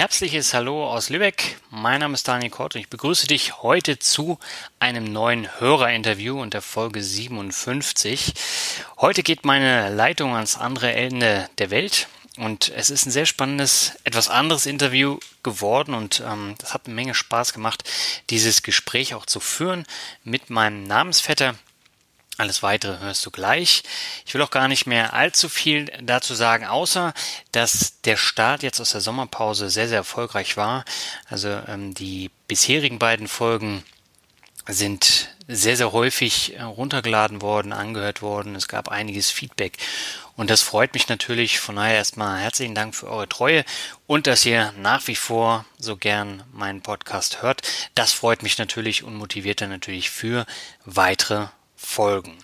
Herzliches Hallo aus Lübeck. Mein Name ist Daniel Kort und ich begrüße dich heute zu einem neuen Hörerinterview und der Folge 57. Heute geht meine Leitung ans andere Ende der Welt und es ist ein sehr spannendes, etwas anderes Interview geworden und ähm, das hat eine Menge Spaß gemacht, dieses Gespräch auch zu führen mit meinem Namensvetter alles weitere hörst du gleich. Ich will auch gar nicht mehr allzu viel dazu sagen, außer dass der Start jetzt aus der Sommerpause sehr, sehr erfolgreich war. Also ähm, die bisherigen beiden Folgen sind sehr, sehr häufig äh, runtergeladen worden, angehört worden. Es gab einiges Feedback und das freut mich natürlich. Von daher erstmal herzlichen Dank für eure Treue und dass ihr nach wie vor so gern meinen Podcast hört. Das freut mich natürlich und motiviert dann natürlich für weitere Folgen.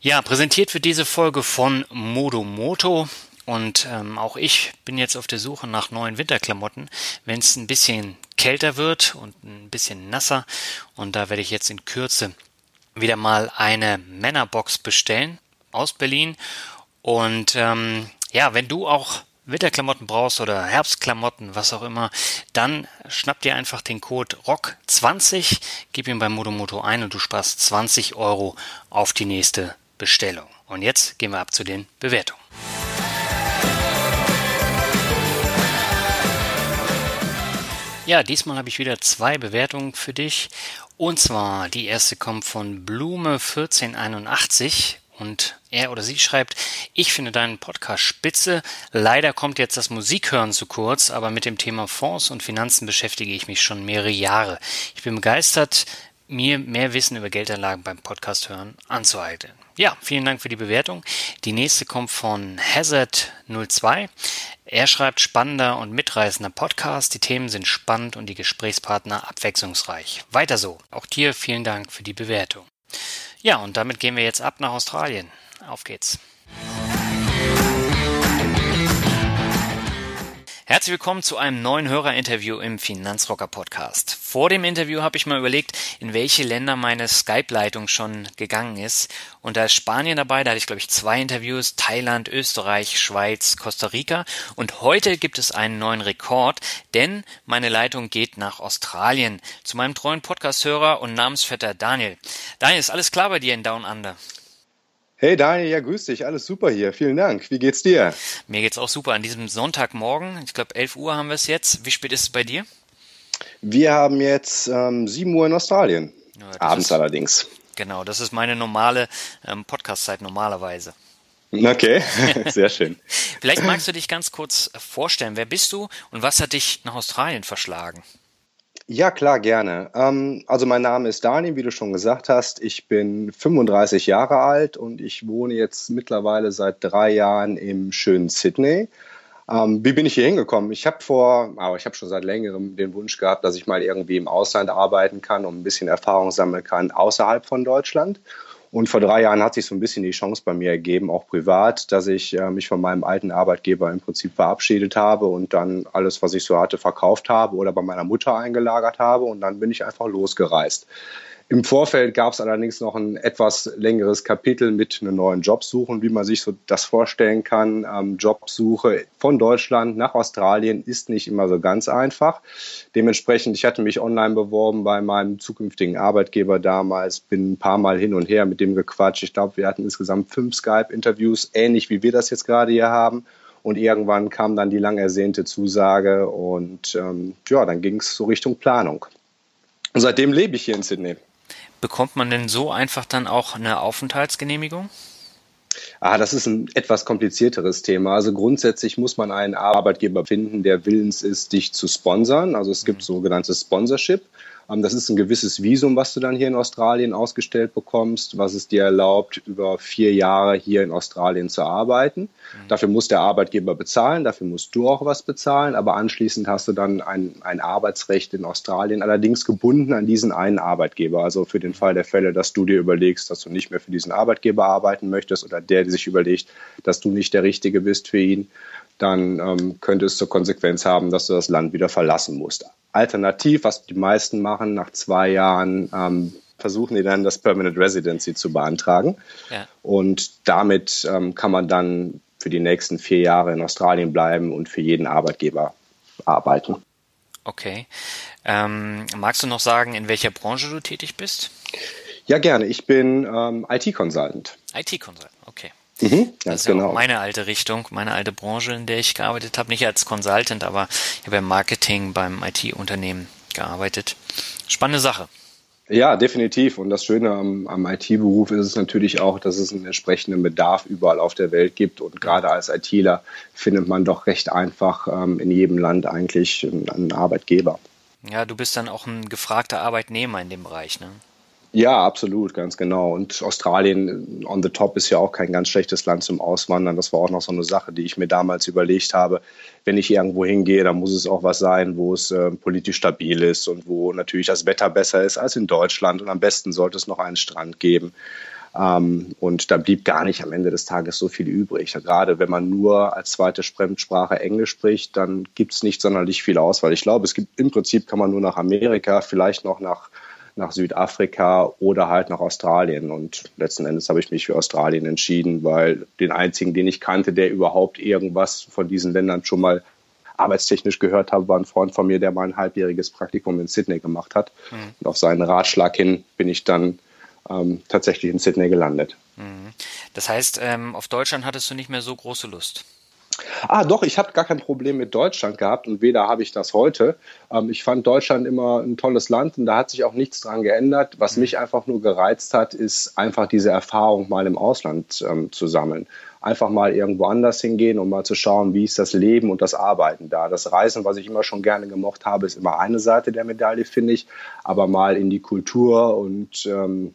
Ja, präsentiert wird diese Folge von Modomoto. Und ähm, auch ich bin jetzt auf der Suche nach neuen Winterklamotten, wenn es ein bisschen kälter wird und ein bisschen nasser. Und da werde ich jetzt in Kürze wieder mal eine Männerbox bestellen aus Berlin. Und ähm, ja, wenn du auch Winterklamotten brauchst oder Herbstklamotten, was auch immer, dann schnapp dir einfach den Code ROCK20, gib ihn beim Modomoto ein und du sparst 20 Euro auf die nächste Bestellung. Und jetzt gehen wir ab zu den Bewertungen. Ja, diesmal habe ich wieder zwei Bewertungen für dich. Und zwar die erste kommt von Blume 1481 und er oder sie schreibt, ich finde deinen Podcast spitze. Leider kommt jetzt das Musikhören zu kurz, aber mit dem Thema Fonds und Finanzen beschäftige ich mich schon mehrere Jahre. Ich bin begeistert, mir mehr Wissen über Geldanlagen beim Podcast hören anzueignen. Ja, vielen Dank für die Bewertung. Die nächste kommt von Hazard02. Er schreibt spannender und mitreißender Podcast. Die Themen sind spannend und die Gesprächspartner abwechslungsreich. Weiter so. Auch dir vielen Dank für die Bewertung. Ja, und damit gehen wir jetzt ab nach Australien. Auf geht's. Herzlich willkommen zu einem neuen Hörerinterview im Finanzrocker Podcast. Vor dem Interview habe ich mal überlegt, in welche Länder meine Skype-Leitung schon gegangen ist. Und da ist Spanien dabei, da hatte ich glaube ich zwei Interviews, Thailand, Österreich, Schweiz, Costa Rica. Und heute gibt es einen neuen Rekord, denn meine Leitung geht nach Australien zu meinem treuen Podcast-Hörer und Namensvetter Daniel. Daniel, ist alles klar bei dir in Down Under? Hey Daniel, ja grüß dich, alles super hier, vielen Dank. Wie geht's dir? Mir geht's auch super. An diesem Sonntagmorgen, ich glaube 11 Uhr haben wir es jetzt. Wie spät ist es bei dir? Wir haben jetzt ähm, 7 Uhr in Australien, ja, abends ist, allerdings. Genau, das ist meine normale ähm, Podcast-Zeit normalerweise. Okay, sehr schön. Vielleicht magst du dich ganz kurz vorstellen. Wer bist du und was hat dich nach Australien verschlagen? Ja, klar, gerne. Ähm, also mein Name ist Daniel, wie du schon gesagt hast. Ich bin 35 Jahre alt und ich wohne jetzt mittlerweile seit drei Jahren im schönen Sydney. Ähm, wie bin ich hier hingekommen? Ich habe vor, aber ich habe schon seit längerem den Wunsch gehabt, dass ich mal irgendwie im Ausland arbeiten kann und ein bisschen Erfahrung sammeln kann außerhalb von Deutschland. Und vor drei Jahren hat sich so ein bisschen die Chance bei mir ergeben, auch privat, dass ich äh, mich von meinem alten Arbeitgeber im Prinzip verabschiedet habe und dann alles, was ich so hatte, verkauft habe oder bei meiner Mutter eingelagert habe und dann bin ich einfach losgereist. Im Vorfeld gab es allerdings noch ein etwas längeres Kapitel mit einem neuen Jobsuchen, wie man sich so das vorstellen kann. Ähm, Jobsuche von Deutschland nach Australien ist nicht immer so ganz einfach. Dementsprechend, ich hatte mich online beworben bei meinem zukünftigen Arbeitgeber damals, bin ein paar Mal hin und her mit dem gequatscht. Ich glaube, wir hatten insgesamt fünf Skype-Interviews, ähnlich wie wir das jetzt gerade hier haben. Und irgendwann kam dann die lang ersehnte Zusage und ähm, ja, dann ging es so Richtung Planung. Und seitdem lebe ich hier in Sydney. Bekommt man denn so einfach dann auch eine Aufenthaltsgenehmigung? Ah, das ist ein etwas komplizierteres Thema. Also grundsätzlich muss man einen Arbeitgeber finden, der willens ist, dich zu sponsern. Also es gibt mhm. sogenanntes Sponsorship. Ähm, das ist ein gewisses Visum, was du dann hier in Australien ausgestellt bekommst, was es dir erlaubt, über vier Jahre hier in Australien zu arbeiten. Mhm. Dafür muss der Arbeitgeber bezahlen, dafür musst du auch was bezahlen, aber anschließend hast du dann ein, ein Arbeitsrecht in Australien, allerdings gebunden an diesen einen Arbeitgeber. Also für den Fall der Fälle, dass du dir überlegst, dass du nicht mehr für diesen Arbeitgeber arbeiten möchtest oder der sich überlegt, dass du nicht der Richtige bist für ihn, dann ähm, könnte es zur Konsequenz haben, dass du das Land wieder verlassen musst. Alternativ, was die meisten machen, nach zwei Jahren ähm, versuchen die dann das Permanent Residency zu beantragen. Ja. Und damit ähm, kann man dann für die nächsten vier Jahre in Australien bleiben und für jeden Arbeitgeber arbeiten. Okay. Ähm, magst du noch sagen, in welcher Branche du tätig bist? Ja, gerne. Ich bin ähm, IT-Consultant. IT-Consultant, okay. Mhm, das ist genau. ja meine alte Richtung, meine alte Branche, in der ich gearbeitet habe. Nicht als Consultant, aber ich habe im Marketing beim IT-Unternehmen gearbeitet. Spannende Sache. Ja, definitiv. Und das Schöne am, am IT-Beruf ist es natürlich auch, dass es einen entsprechenden Bedarf überall auf der Welt gibt. Und gerade als ITler findet man doch recht einfach ähm, in jedem Land eigentlich einen Arbeitgeber. Ja, du bist dann auch ein gefragter Arbeitnehmer in dem Bereich, ne? Ja, absolut, ganz genau. Und Australien on the top ist ja auch kein ganz schlechtes Land zum Auswandern. Das war auch noch so eine Sache, die ich mir damals überlegt habe. Wenn ich irgendwo hingehe, dann muss es auch was sein, wo es äh, politisch stabil ist und wo natürlich das Wetter besser ist als in Deutschland. Und am besten sollte es noch einen Strand geben. Ähm, und da blieb gar nicht am Ende des Tages so viel übrig. Gerade wenn man nur als zweite Fremdsprache Englisch spricht, dann gibt es nicht sonderlich viel Auswahl. Ich glaube, es gibt im Prinzip kann man nur nach Amerika, vielleicht noch nach nach Südafrika oder halt nach Australien. Und letzten Endes habe ich mich für Australien entschieden, weil den einzigen, den ich kannte, der überhaupt irgendwas von diesen Ländern schon mal arbeitstechnisch gehört habe, war ein Freund von mir, der mal ein halbjähriges Praktikum in Sydney gemacht hat. Mhm. Und auf seinen Ratschlag hin bin ich dann ähm, tatsächlich in Sydney gelandet. Mhm. Das heißt, ähm, auf Deutschland hattest du nicht mehr so große Lust? Ah, doch, ich habe gar kein Problem mit Deutschland gehabt und weder habe ich das heute. Ähm, ich fand Deutschland immer ein tolles Land und da hat sich auch nichts dran geändert. Was mhm. mich einfach nur gereizt hat, ist einfach diese Erfahrung mal im Ausland ähm, zu sammeln. Einfach mal irgendwo anders hingehen und mal zu schauen, wie ist das Leben und das Arbeiten da. Das Reisen, was ich immer schon gerne gemocht habe, ist immer eine Seite der Medaille, finde ich. Aber mal in die Kultur und ähm,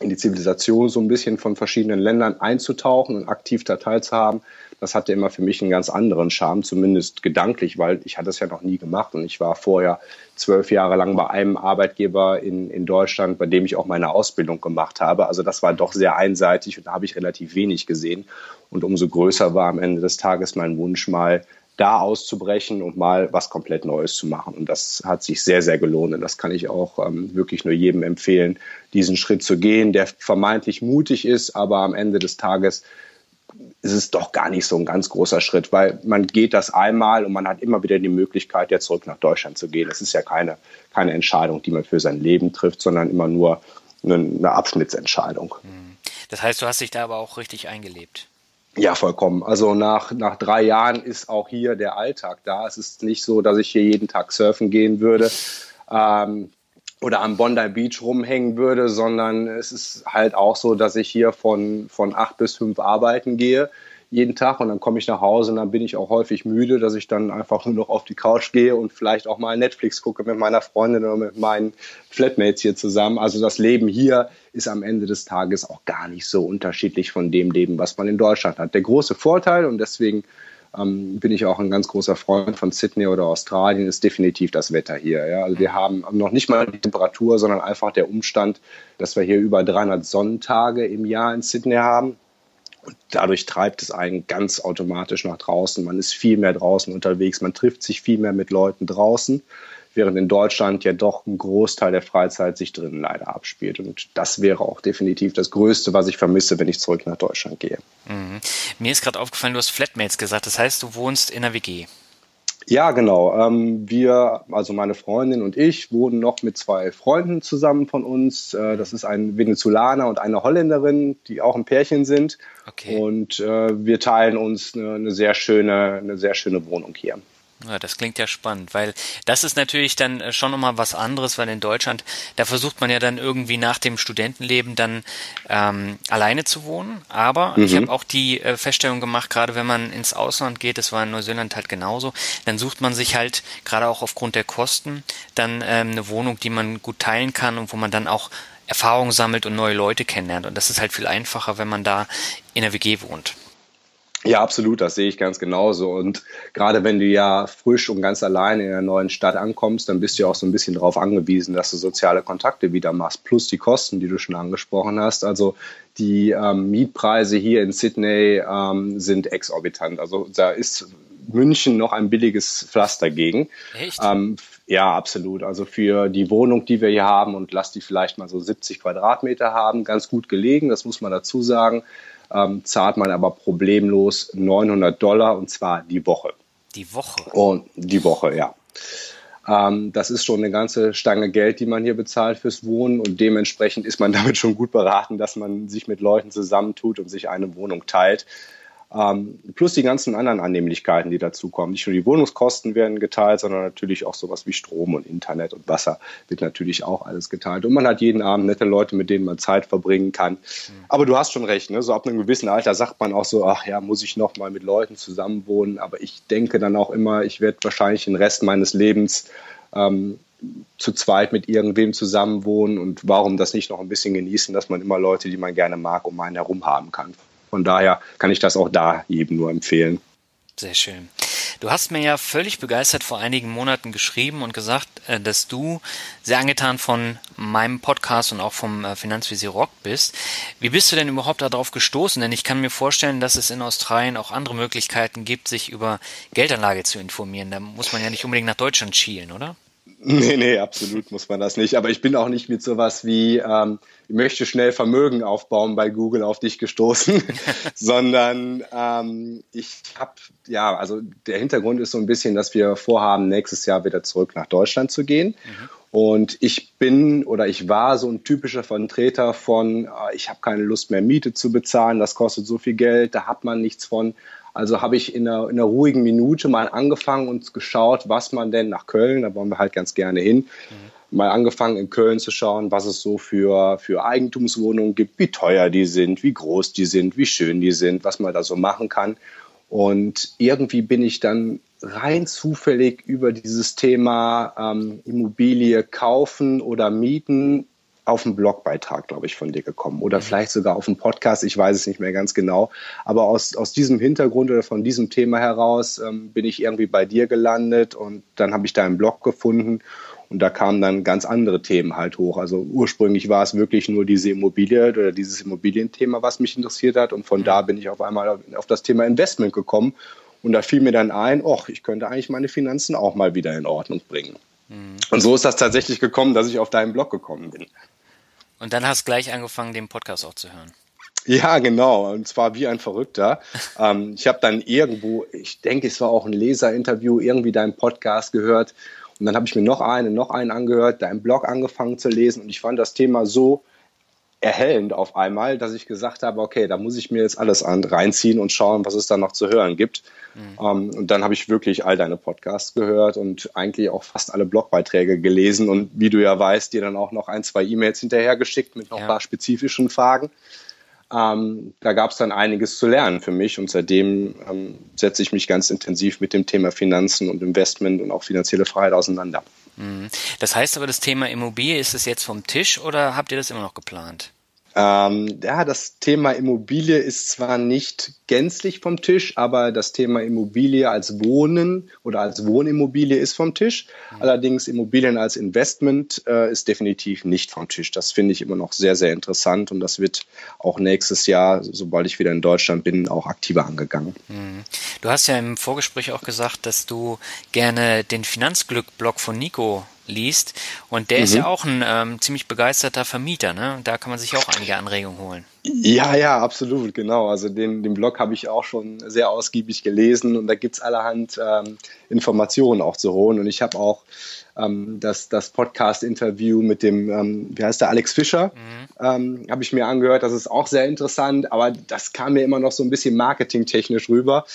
in die Zivilisation so ein bisschen von verschiedenen Ländern einzutauchen und aktiv da teilzuhaben, das hatte immer für mich einen ganz anderen Charme, zumindest gedanklich, weil ich hatte es ja noch nie gemacht und ich war vorher zwölf Jahre lang bei einem Arbeitgeber in, in Deutschland, bei dem ich auch meine Ausbildung gemacht habe. Also das war doch sehr einseitig und da habe ich relativ wenig gesehen. Und umso größer war am Ende des Tages mein Wunsch, mal da auszubrechen und mal was komplett Neues zu machen. Und das hat sich sehr, sehr gelohnt. Und das kann ich auch ähm, wirklich nur jedem empfehlen, diesen Schritt zu gehen, der vermeintlich mutig ist, aber am Ende des Tages ist es doch gar nicht so ein ganz großer Schritt, weil man geht das einmal und man hat immer wieder die Möglichkeit, ja zurück nach Deutschland zu gehen. Das ist ja keine, keine Entscheidung, die man für sein Leben trifft, sondern immer nur eine, eine Abschnittsentscheidung. Mhm. Das heißt, du hast dich da aber auch richtig eingelebt. Ja, vollkommen. Also nach, nach drei Jahren ist auch hier der Alltag da. Es ist nicht so, dass ich hier jeden Tag surfen gehen würde. Ähm, oder am Bondi Beach rumhängen würde, sondern es ist halt auch so, dass ich hier von, von acht bis fünf arbeiten gehe jeden Tag und dann komme ich nach Hause und dann bin ich auch häufig müde, dass ich dann einfach nur noch auf die Couch gehe und vielleicht auch mal Netflix gucke mit meiner Freundin oder mit meinen Flatmates hier zusammen. Also das Leben hier ist am Ende des Tages auch gar nicht so unterschiedlich von dem Leben, was man in Deutschland hat. Der große Vorteil und deswegen ähm, bin ich auch ein ganz großer Freund von Sydney oder Australien, ist definitiv das Wetter hier. Ja? Also wir haben noch nicht mal die Temperatur, sondern einfach der Umstand, dass wir hier über 300 Sonnentage im Jahr in Sydney haben. Und dadurch treibt es einen ganz automatisch nach draußen. Man ist viel mehr draußen unterwegs, man trifft sich viel mehr mit Leuten draußen während in Deutschland ja doch ein Großteil der Freizeit sich drinnen leider abspielt. Und das wäre auch definitiv das Größte, was ich vermisse, wenn ich zurück nach Deutschland gehe. Mhm. Mir ist gerade aufgefallen, du hast Flatmates gesagt. Das heißt, du wohnst in der WG. Ja, genau. Ähm, wir, also meine Freundin und ich, wohnen noch mit zwei Freunden zusammen von uns. Äh, das ist ein Venezolaner und eine Holländerin, die auch ein Pärchen sind. Okay. Und äh, wir teilen uns eine, sehr schöne, eine sehr schöne Wohnung hier. Ja, das klingt ja spannend, weil das ist natürlich dann äh, schon nochmal was anderes, weil in Deutschland, da versucht man ja dann irgendwie nach dem Studentenleben dann ähm, alleine zu wohnen. Aber mhm. ich habe auch die äh, Feststellung gemacht, gerade wenn man ins Ausland geht, das war in Neuseeland halt genauso, dann sucht man sich halt, gerade auch aufgrund der Kosten, dann ähm, eine Wohnung, die man gut teilen kann und wo man dann auch Erfahrung sammelt und neue Leute kennenlernt. Und das ist halt viel einfacher, wenn man da in der WG wohnt. Ja, absolut, das sehe ich ganz genauso. Und gerade wenn du ja frisch und ganz alleine in einer neuen Stadt ankommst, dann bist du ja auch so ein bisschen darauf angewiesen, dass du soziale Kontakte wieder machst, plus die Kosten, die du schon angesprochen hast. Also die ähm, Mietpreise hier in Sydney ähm, sind exorbitant. Also da ist München noch ein billiges Pflaster gegen. Echt? Ähm, ja, absolut. Also für die Wohnung, die wir hier haben und lass die vielleicht mal so 70 Quadratmeter haben, ganz gut gelegen, das muss man dazu sagen ähm, zahlt man aber problemlos 900 Dollar und zwar die Woche. Die Woche? Und die Woche, ja. Ähm, das ist schon eine ganze Stange Geld, die man hier bezahlt fürs Wohnen und dementsprechend ist man damit schon gut beraten, dass man sich mit Leuten zusammentut und sich eine Wohnung teilt. Ähm, plus die ganzen anderen Annehmlichkeiten, die dazukommen. Nicht nur die Wohnungskosten werden geteilt, sondern natürlich auch sowas wie Strom und Internet und Wasser wird natürlich auch alles geteilt. Und man hat jeden Abend nette Leute, mit denen man Zeit verbringen kann. Mhm. Aber du hast schon recht, ne? so ab einem gewissen Alter sagt man auch so, ach ja, muss ich noch mal mit Leuten zusammenwohnen. Aber ich denke dann auch immer, ich werde wahrscheinlich den Rest meines Lebens ähm, zu zweit mit irgendwem zusammenwohnen und warum das nicht noch ein bisschen genießen, dass man immer Leute, die man gerne mag, um einen herum haben kann. Von daher kann ich das auch da jedem nur empfehlen. Sehr schön. Du hast mir ja völlig begeistert vor einigen Monaten geschrieben und gesagt, äh, dass du sehr angetan von meinem Podcast und auch vom äh, Finanzvisier Rock bist. Wie bist du denn überhaupt darauf gestoßen? Denn ich kann mir vorstellen, dass es in Australien auch andere Möglichkeiten gibt, sich über Geldanlage zu informieren. Da muss man ja nicht unbedingt nach Deutschland schielen, oder? Nee, nee, absolut muss man das nicht. Aber ich bin auch nicht mit sowas wie, ähm, ich möchte schnell Vermögen aufbauen bei Google auf dich gestoßen, sondern ähm, ich habe, ja, also der Hintergrund ist so ein bisschen, dass wir vorhaben, nächstes Jahr wieder zurück nach Deutschland zu gehen. Mhm. Und ich bin oder ich war so ein typischer Vertreter von, äh, ich habe keine Lust mehr Miete zu bezahlen, das kostet so viel Geld, da hat man nichts von. Also habe ich in einer, in einer ruhigen Minute mal angefangen und geschaut, was man denn nach Köln, da wollen wir halt ganz gerne hin, mhm. mal angefangen in Köln zu schauen, was es so für, für Eigentumswohnungen gibt, wie teuer die sind, wie groß die sind, wie schön die sind, was man da so machen kann. Und irgendwie bin ich dann rein zufällig über dieses Thema ähm, Immobilie kaufen oder mieten auf einen Blogbeitrag, glaube ich, von dir gekommen oder mhm. vielleicht sogar auf einen Podcast, ich weiß es nicht mehr ganz genau. Aber aus, aus diesem Hintergrund oder von diesem Thema heraus ähm, bin ich irgendwie bei dir gelandet und dann habe ich da einen Blog gefunden und da kamen dann ganz andere Themen halt hoch. Also ursprünglich war es wirklich nur diese Immobilie oder dieses Immobilienthema, was mich interessiert hat und von mhm. da bin ich auf einmal auf das Thema Investment gekommen und da fiel mir dann ein, ach, ich könnte eigentlich meine Finanzen auch mal wieder in Ordnung bringen. Mhm. Und so ist das tatsächlich gekommen, dass ich auf deinen Blog gekommen bin. Und dann hast du gleich angefangen, den Podcast auch zu hören. Ja, genau. Und zwar wie ein Verrückter. ähm, ich habe dann irgendwo, ich denke, es war auch ein Leserinterview, irgendwie deinen Podcast gehört. Und dann habe ich mir noch einen, noch einen angehört, deinen Blog angefangen zu lesen. Und ich fand das Thema so erhellend auf einmal, dass ich gesagt habe, okay, da muss ich mir jetzt alles an, reinziehen und schauen, was es da noch zu hören gibt. Mhm. Um, ähm, und dann habe ich wirklich all deine Podcasts gehört und eigentlich auch fast alle Blogbeiträge gelesen und wie du ja weißt, dir dann auch noch ein, zwei E-Mails hinterhergeschickt mit noch ja. ein paar spezifischen Fragen. Um, ähm, da gab es dann einiges zu lernen für mich und seitdem um, ähm, setze ich mich ganz intensiv mit dem Thema Finanzen und Investment und auch finanzielle Freiheit auseinander. Mhm. Das heißt aber, das Thema Immobilie, ist es jetzt vom Tisch oder habt ihr das immer noch geplant? Ähm, ja, das Thema Immobilie ist zwar nicht gänzlich vom Tisch, aber das Thema Immobilie als Wohnen oder als Wohnimmobilie ist vom Tisch. Mhm. Allerdings Immobilien als Investment äh, ist definitiv nicht vom Tisch. Das finde ich immer noch sehr, sehr interessant und das wird auch nächstes Jahr, sobald ich wieder in Deutschland bin, auch aktiver angegangen. Mhm. Du hast ja im Vorgespräch auch gesagt, dass du gerne den Finanzglück-Blog von Nico liest. Und der mhm. ist ja auch ein ähm, ziemlich begeisterter Vermieter, ne? Da kann man sich auch einige Anregungen holen. Ja, ja, absolut, genau. Also den, den Blog habe ich auch schon sehr ausgiebig gelesen und da gibt es allerhand ähm, Informationen auch zu holen. Und ich habe auch ähm, das, das Podcast-Interview mit dem, ähm, wie heißt der, Alex Fischer, mhm. ähm, habe ich mir angehört. Das ist auch sehr interessant, aber das kam mir immer noch so ein bisschen marketingtechnisch rüber.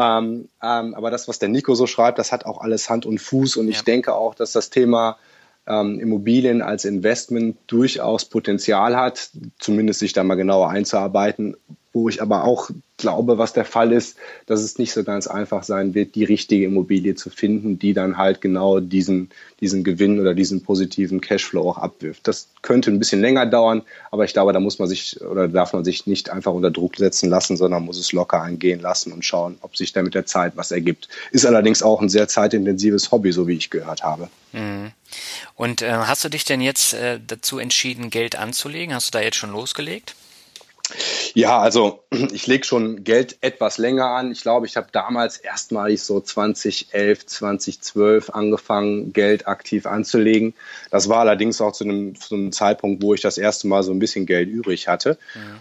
Ähm, ähm, aber das, was der Nico so schreibt, das hat auch alles Hand und Fuß und ja. ich denke auch, dass das Thema ähm, Immobilien als Investment durchaus Potenzial hat, zumindest sich da mal genauer einzuarbeiten, wo ich aber auch glaube, was der Fall ist, dass es nicht so ganz einfach sein wird, die richtige Immobilie zu finden, die dann halt genau diesen, diesen Gewinn oder diesen positiven Cashflow auch abwirft. Das könnte ein bisschen länger dauern, aber ich glaube, da muss man sich oder darf man sich nicht einfach unter Druck setzen lassen, sondern muss es locker angehen lassen und schauen, ob sich da mit der Zeit was ergibt. Ist allerdings auch ein sehr zeitintensives Hobby, so wie ich gehört habe. Mhm. Und äh, hast du dich denn jetzt äh, dazu entschieden, Geld anzulegen? Hast du da jetzt schon losgelegt? Ja, also ich lege schon Geld etwas länger an. Ich glaube, ich habe damals erstmalig so 2011, 2012 angefangen, Geld aktiv anzulegen. Das war allerdings auch zu einem, zu einem Zeitpunkt, wo ich das erste Mal so ein bisschen Geld übrig hatte.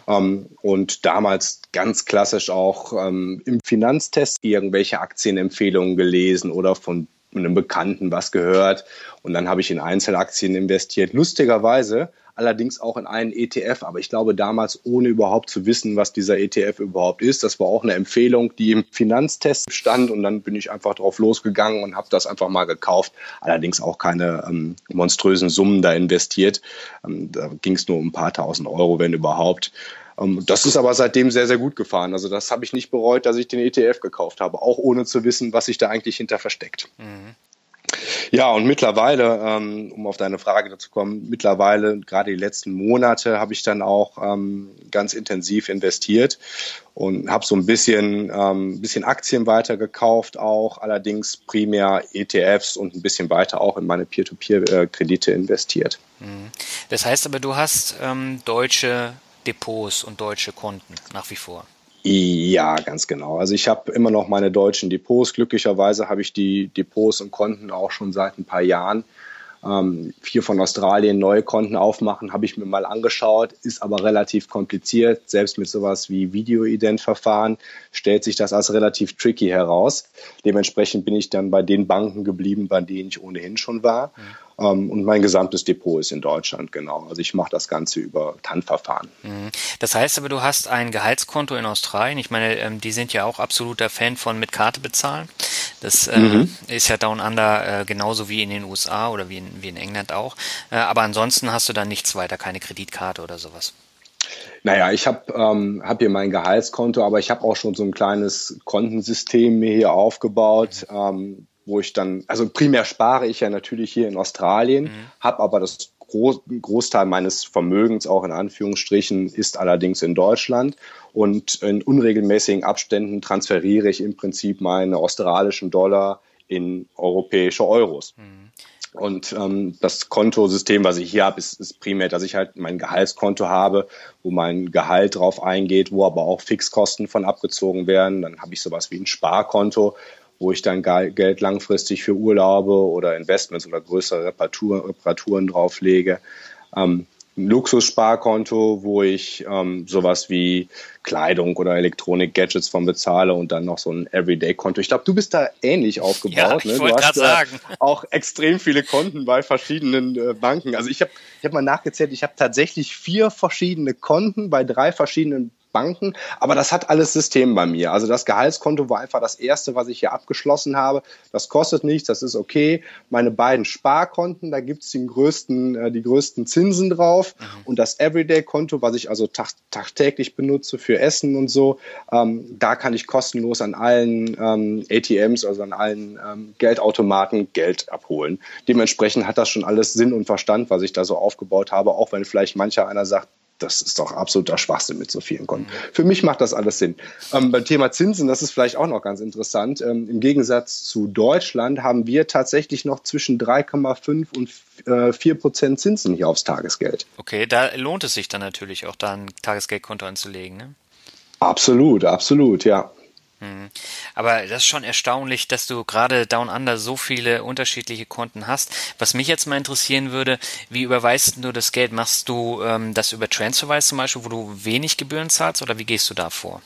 Ja. Ähm, und damals ganz klassisch auch ähm, im Finanztest irgendwelche Aktienempfehlungen gelesen oder von einem Bekannten was gehört. Und dann habe ich in Einzelaktien investiert. Lustigerweise allerdings auch in einen ETF, aber ich glaube damals ohne überhaupt zu wissen, was dieser ETF überhaupt ist. Das war auch eine Empfehlung, die im Finanztest stand und dann bin ich einfach drauf losgegangen und habe das einfach mal gekauft. Allerdings auch keine ähm, monströsen Summen da investiert. Ähm, da ging es nur um ein paar tausend Euro, wenn überhaupt. Ähm, das ist aber seitdem sehr, sehr gut gefahren. Also das habe ich nicht bereut, dass ich den ETF gekauft habe, auch ohne zu wissen, was sich da eigentlich hinter versteckt. Mhm. Ja, und mittlerweile, ähm, um auf deine Frage dazu kommen, mittlerweile, gerade die letzten Monate, habe ich dann auch ähm, ganz intensiv investiert und habe so ein bisschen, ähm, bisschen Aktien weitergekauft, auch allerdings primär ETFs und ein bisschen weiter auch in meine Peer-to-Peer-Kredite investiert. Mhm. Das heißt aber, du hast ähm, deutsche Depots und deutsche Konten nach wie vor. Ja, ganz genau. Also ich habe immer noch meine deutschen Depots. Glücklicherweise habe ich die Depots und Konten auch schon seit ein paar Jahren. Ähm, vier von Australien neue Konten aufmachen, habe ich mir mal angeschaut, ist aber relativ kompliziert. Selbst mit sowas wie Video-Ident-Verfahren stellt sich das als relativ tricky heraus. Dementsprechend bin ich dann bei den Banken geblieben, bei denen ich ohnehin schon war. Mhm. Ähm, und mein gesamtes Depot ist in Deutschland, genau. Also ich mache das Ganze über TAN-Verfahren. Mhm. Das heißt aber, du hast ein Gehaltskonto in Australien. Ich meine, ähm, die sind ja auch absoluter Fan von mit Karte bezahlen. Das äh, mhm. ist ja Down Under äh, genauso wie in den USA oder wie in, wie in England auch. Äh, aber ansonsten hast du da nichts weiter, keine Kreditkarte oder sowas. Naja, ich habe ähm, hab hier mein Gehaltskonto, aber ich habe auch schon so ein kleines Kontensystem mir hier aufgebaut. Mhm. Ähm, wo ich dann, also primär spare ich ja natürlich hier in Australien, mhm. habe aber das Groß, Großteil meines Vermögens auch in Anführungsstrichen ist allerdings in Deutschland und in unregelmäßigen Abständen transferiere ich im Prinzip meine australischen Dollar in europäische Euros. Mhm. Und ähm, das Kontosystem, was ich hier habe, ist, ist primär, dass ich halt mein Gehaltskonto habe, wo mein Gehalt drauf eingeht, wo aber auch Fixkosten von abgezogen werden. Dann habe ich sowas wie ein Sparkonto, wo ich dann Geld langfristig für Urlaube oder Investments oder größere Reparatur, Reparaturen drauflege. Ähm, ein Luxussparkonto, wo ich ähm, sowas wie Kleidung oder Elektronik-Gadgets von bezahle und dann noch so ein Everyday-Konto. Ich glaube, du bist da ähnlich aufgebaut. Ja, ich ne? Du hast äh, sagen. auch extrem viele Konten bei verschiedenen äh, Banken. Also ich habe ich hab mal nachgezählt, ich habe tatsächlich vier verschiedene Konten bei drei verschiedenen Banken, aber das hat alles System bei mir. Also das Gehaltskonto war einfach das erste, was ich hier abgeschlossen habe. Das kostet nichts, das ist okay. Meine beiden Sparkonten, da gibt's den größten, äh, die größten Zinsen drauf. Mhm. Und das Everyday-Konto, was ich also tag tagtäglich benutze für Essen und so, ähm, da kann ich kostenlos an allen ähm, ATMs, also an allen ähm, Geldautomaten Geld abholen. Dementsprechend hat das schon alles Sinn und Verstand, was ich da so aufgebaut habe, auch wenn vielleicht mancher einer sagt, das ist doch absoluter Schwachsinn mit so vielen Konten. Für mich macht das alles Sinn. Ähm, beim Thema Zinsen, das ist vielleicht auch noch ganz interessant. Ähm, Im Gegensatz zu Deutschland haben wir tatsächlich noch zwischen 3,5 und äh, 4 Prozent Zinsen hier aufs Tagesgeld. Okay, da lohnt es sich dann natürlich auch da ein Tagesgeldkonto anzulegen, ne? Absolut, absolut, ja. Mhm. Aber das ist schon erstaunlich, dass du gerade Down Under so viele unterschiedliche Konten hast. Was mich jetzt mal interessieren würde, wie überweist du das Geld? Machst du ähm, das über Transferwise zum Beispiel, wo du wenig Gebühren zahlst oder wie gehst du da vor?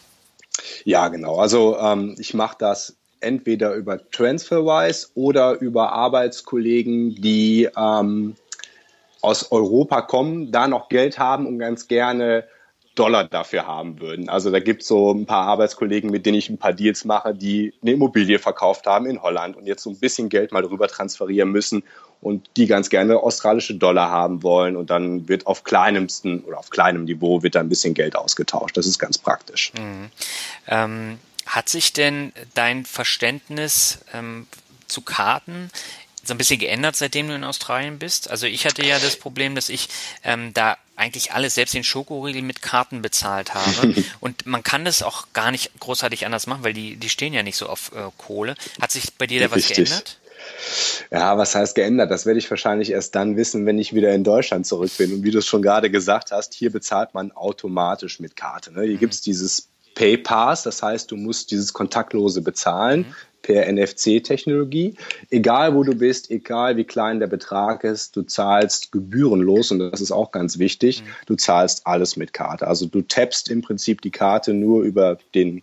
Ja, genau. Also ähm, ich mache das entweder über Transferwise oder über Arbeitskollegen, die ähm, aus Europa kommen, da noch Geld haben und ganz gerne Dollar dafür haben würden. Also da gibt es so ein paar Arbeitskollegen, mit denen ich ein paar Deals mache, die eine Immobilie verkauft haben in Holland und jetzt so ein bisschen Geld mal darüber transferieren müssen und die ganz gerne australische Dollar haben wollen und dann wird auf kleinemsten oder auf kleinem Niveau wird da ein bisschen Geld ausgetauscht. Das ist ganz praktisch. Mhm. Ähm, hat sich denn dein Verständnis ähm, zu Karten so ein bisschen geändert, seitdem du in Australien bist? Also ich hatte ja das Problem, dass ich ähm, da eigentlich alles, selbst den Schokoriegel mit Karten bezahlt habe. Und man kann das auch gar nicht großartig anders machen, weil die, die stehen ja nicht so auf äh, Kohle. Hat sich bei dir da was Richtig. geändert? Ja, was heißt geändert? Das werde ich wahrscheinlich erst dann wissen, wenn ich wieder in Deutschland zurück bin. Und wie du es schon gerade gesagt hast, hier bezahlt man automatisch mit Karte. Ne? Hier mhm. gibt es dieses PayPass, das heißt, du musst dieses kontaktlose bezahlen. Mhm per NFC-Technologie. Egal wo du bist, egal wie klein der Betrag ist, du zahlst gebührenlos und das ist auch ganz wichtig. Mhm. Du zahlst alles mit Karte. Also du tappst im Prinzip die Karte nur über den,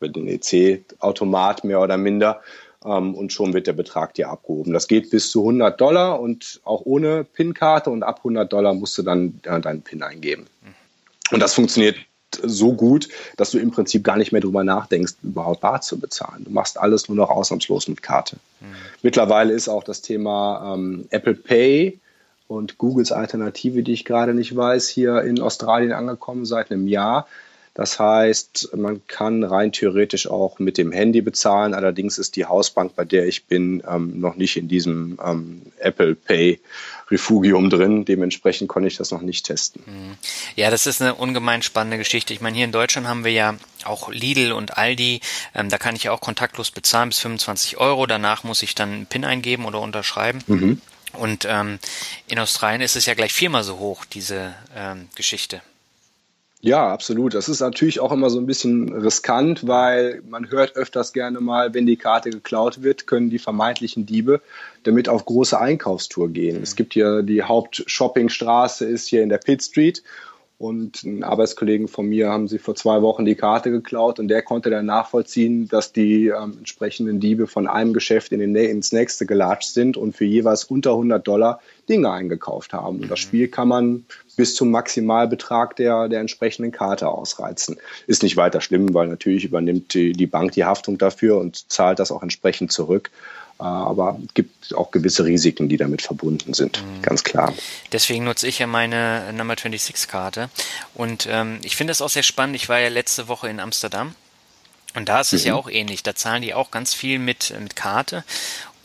über den EC-Automat mehr oder minder ähm, und schon wird der Betrag dir abgehoben. Das geht bis zu 100 Dollar und auch ohne PIN-Karte und ab 100 Dollar musst du dann äh, deinen PIN eingeben. Mhm. Und das funktioniert so gut, dass du im Prinzip gar nicht mehr drüber nachdenkst, überhaupt bar zu bezahlen. Du machst alles nur noch ausnahmslos mit Karte. Mhm. Mittlerweile ist auch das Thema ähm, Apple Pay und Googles Alternative, die ich gerade nicht weiß, hier in Australien angekommen seit einem Jahr. Das heißt, man kann rein theoretisch auch mit dem Handy bezahlen. Allerdings ist die Hausbank, bei der ich bin, ähm, noch nicht in diesem ähm, Apple Pay Refugium drin. Dementsprechend konnte ich das noch nicht testen. Mhm. Ja, das ist eine ungemein spannende Geschichte. Ich meine, hier in Deutschland haben wir ja auch Lidl und Aldi. Ähm, da kann ich auch kontaktlos bezahlen bis 25 Euro. Danach muss ich dann einen PIN eingeben oder unterschreiben. Mhm. Und ähm, in Australien ist es ja gleich viermal so hoch, diese ähm, Geschichte. Ja, absolut. Das ist natürlich auch immer so ein bisschen riskant, weil man hört öfters gerne mal, wenn die Karte geklaut wird, können die vermeintlichen Diebe damit auf große Einkaufstour gehen. Mhm. Es gibt hier die Hauptshoppingstraße ist hier in der Pitt Street und ein Arbeitskollegen von mir haben sie vor zwei Wochen die Karte geklaut und der konnte dann nachvollziehen, dass die ähm, entsprechenden Diebe von einem Geschäft in den, ins nächste gelatscht sind und für jeweils unter 100 Dollar Dinge eingekauft haben. Und das mhm. Spiel kann man bis zum Maximalbetrag der, der entsprechenden Karte ausreizen. Ist nicht weiter schlimm, weil natürlich übernimmt die, die Bank die Haftung dafür und zahlt das auch entsprechend zurück. Äh, aber es gibt auch gewisse Risiken, die damit verbunden sind, mhm. ganz klar. Deswegen nutze ich ja meine Number 26-Karte. Und ähm, ich finde es auch sehr spannend. Ich war ja letzte Woche in Amsterdam. Und da ist es mhm. ja auch ähnlich. Da zahlen die auch ganz viel mit, mit Karte.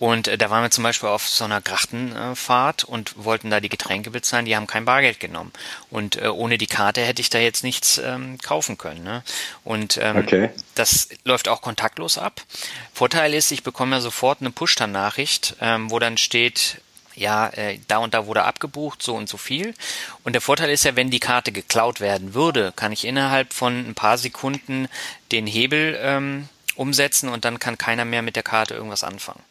Und äh, da waren wir zum Beispiel auf so einer Grachtenfahrt und wollten da die Getränke bezahlen. Die haben kein Bargeld genommen. Und äh, ohne die Karte hätte ich da jetzt nichts ähm, kaufen können. Ne? Und ähm, okay. das läuft auch kontaktlos ab. Vorteil ist, ich bekomme ja sofort eine Push-Nachricht, ähm, wo dann steht, ja, äh, da und da wurde abgebucht, so und so viel. Und der Vorteil ist ja, wenn die Karte geklaut werden würde, kann ich innerhalb von ein paar Sekunden den Hebel ähm, umsetzen und dann kann keiner mehr mit der Karte irgendwas anfangen.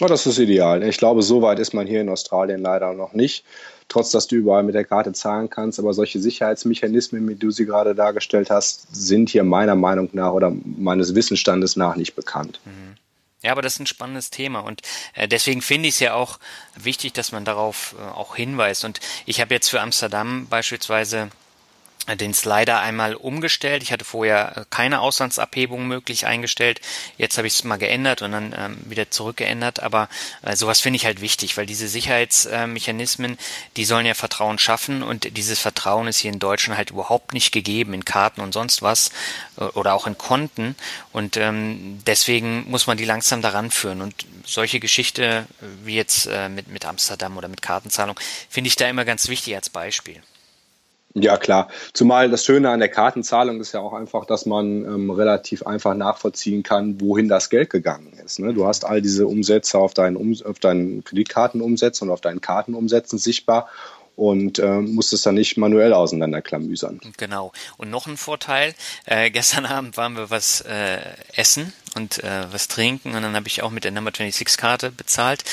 Oh, das ist ideal. Ich glaube, so weit ist man hier in Australien leider noch nicht. Trotz, dass du überall mit der Karte zahlen kannst. Aber solche Sicherheitsmechanismen, wie du sie gerade dargestellt hast, sind hier meiner Meinung nach oder meines Wissensstandes nach nicht bekannt. Mhm. Ja, aber das ist ein spannendes Thema und äh, deswegen finde ich es ja auch wichtig, dass man darauf äh, auch hinweist. Und ich habe jetzt für Amsterdam beispielsweise den Slider einmal umgestellt. Ich hatte vorher äh, keine Auslandsabhebung möglich eingestellt. Jetzt habe ich es mal geändert und dann ähm, wieder zurückgeändert. Aber äh, sowas finde ich halt wichtig, weil diese Sicherheitsmechanismen, die sollen ja Vertrauen schaffen und dieses Vertrauen ist hier in Deutschland halt überhaupt nicht gegeben in Karten und sonst was äh, oder auch in Konten. Und ähm, deswegen muss man die langsam daran führen. Und solche Geschichte äh, wie jetzt mit, mit Amsterdam oder mit Kartenzahlung finde ich da immer ganz wichtig als Beispiel. Ja, klar. Zumal das Schöne an der Kartenzahlung ist ja auch einfach, dass man ähm, relativ einfach nachvollziehen kann, wohin das Geld gegangen ist. Ne? Du hast all diese Umsätze auf deinen, um auf deinen Kreditkartenumsätzen und auf deinen Kartenumsätzen sichtbar und äh, musst es dann nicht manuell auseinanderklamüsern. Genau. Und noch ein Vorteil, äh, gestern Abend waren wir was äh, essen und äh, was trinken und dann habe ich auch mit der Number 26 Karte bezahlt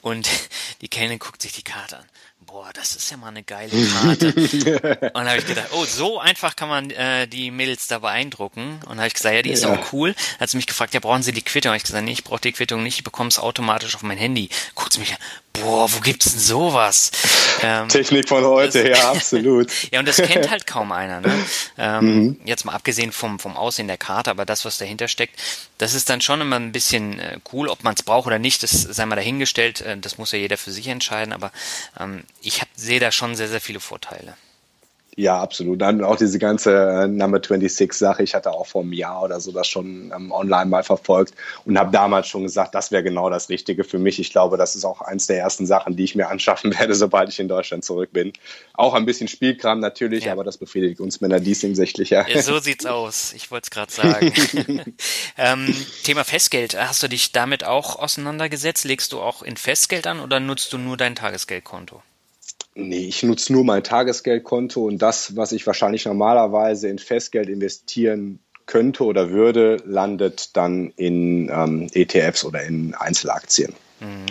und die Kellnerin guckt sich die Karte an boah, das ist ja mal eine geile Karte. und dann habe ich gedacht, oh, so einfach kann man äh, die Mädels da beeindrucken. Und habe ich gesagt, ja, die ist ja. auch cool. Dann hat sie mich gefragt, ja, brauchen Sie die Quittung? Und ich gesagt, nee, ich brauche die Quittung nicht, ich bekomme es automatisch auf mein Handy. Guckt sie mich an, boah, wo gibt's denn sowas? Ähm, Technik von heute, das, ja, absolut. ja, und das kennt halt kaum einer. Ne? Ähm, mhm. Jetzt mal abgesehen vom, vom Aussehen der Karte, aber das, was dahinter steckt, das ist dann schon immer ein bisschen äh, cool, ob man es braucht oder nicht, das sei mal dahingestellt, äh, das muss ja jeder für sich entscheiden, aber ähm, ich sehe da schon sehr, sehr viele Vorteile. Ja, absolut. Dann auch diese ganze äh, Number 26 Sache. Ich hatte auch vor einem Jahr oder so das schon ähm, online mal verfolgt und habe damals schon gesagt, das wäre genau das Richtige für mich. Ich glaube, das ist auch eins der ersten Sachen, die ich mir anschaffen werde, sobald ich in Deutschland zurück bin. Auch ein bisschen Spielkram natürlich, ja. aber das befriedigt uns Männer dies hinsichtlich. Ja. So sieht's aus. Ich wollte es gerade sagen. ähm, Thema Festgeld. Hast du dich damit auch auseinandergesetzt? Legst du auch in Festgeld an oder nutzt du nur dein Tagesgeldkonto? Nee, ich nutze nur mein Tagesgeldkonto und das, was ich wahrscheinlich normalerweise in Festgeld investieren könnte oder würde, landet dann in ähm, ETFs oder in Einzelaktien. Mhm.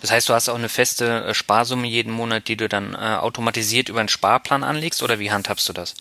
Das heißt, du hast auch eine feste äh, Sparsumme jeden Monat, die du dann äh, automatisiert über einen Sparplan anlegst oder wie handhabst du das?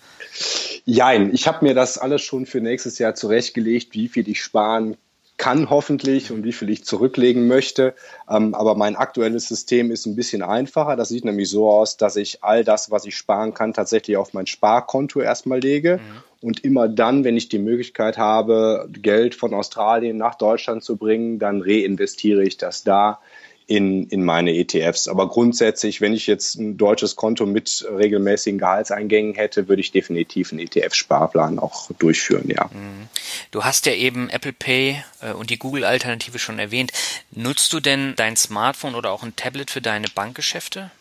Jein, ich habe mir das alles schon für nächstes Jahr zurechtgelegt, wie viel ich sparen kann hoffentlich und wie viel ich zurücklegen möchte. Ähm, aber mein aktuelles System ist ein bisschen einfacher. Das sieht nämlich so aus, dass ich all das, was ich sparen kann, tatsächlich auf mein Sparkonto erstmal lege. Mhm. Und immer dann, wenn ich die Möglichkeit habe, Geld von Australien nach Deutschland zu bringen, dann reinvestiere ich das da in, in meine ETFs. Aber grundsätzlich, wenn ich jetzt ein deutsches Konto mit regelmäßigen Gehaltseingängen hätte, würde ich definitiv einen ETF-Sparplan auch durchführen, ja. Mhm. Du hast ja eben Apple Pay äh, und die Google-Alternative schon erwähnt. Nutzt du denn dein Smartphone oder auch ein Tablet für deine Bankgeschäfte?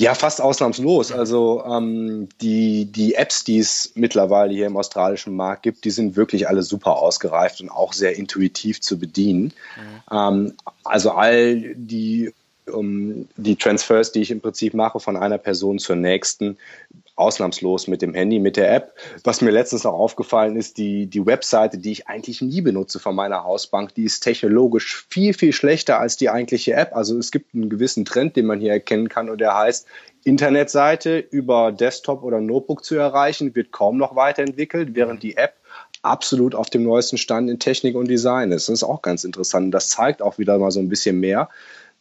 Ja, fast ausnahmslos. Also ähm, die, die Apps, die es mittlerweile hier im australischen Markt gibt, die sind wirklich alle super ausgereift und auch sehr intuitiv zu bedienen. Mhm. Ähm, also all die um die Transfers, die ich im Prinzip mache von einer Person zur nächsten, ausnahmslos mit dem Handy, mit der App. Was mir letztens noch aufgefallen ist, die, die Webseite, die ich eigentlich nie benutze von meiner Hausbank, die ist technologisch viel, viel schlechter als die eigentliche App. Also es gibt einen gewissen Trend, den man hier erkennen kann und der heißt, Internetseite über Desktop oder Notebook zu erreichen, wird kaum noch weiterentwickelt, während die App absolut auf dem neuesten Stand in Technik und Design ist. Das ist auch ganz interessant. Das zeigt auch wieder mal so ein bisschen mehr,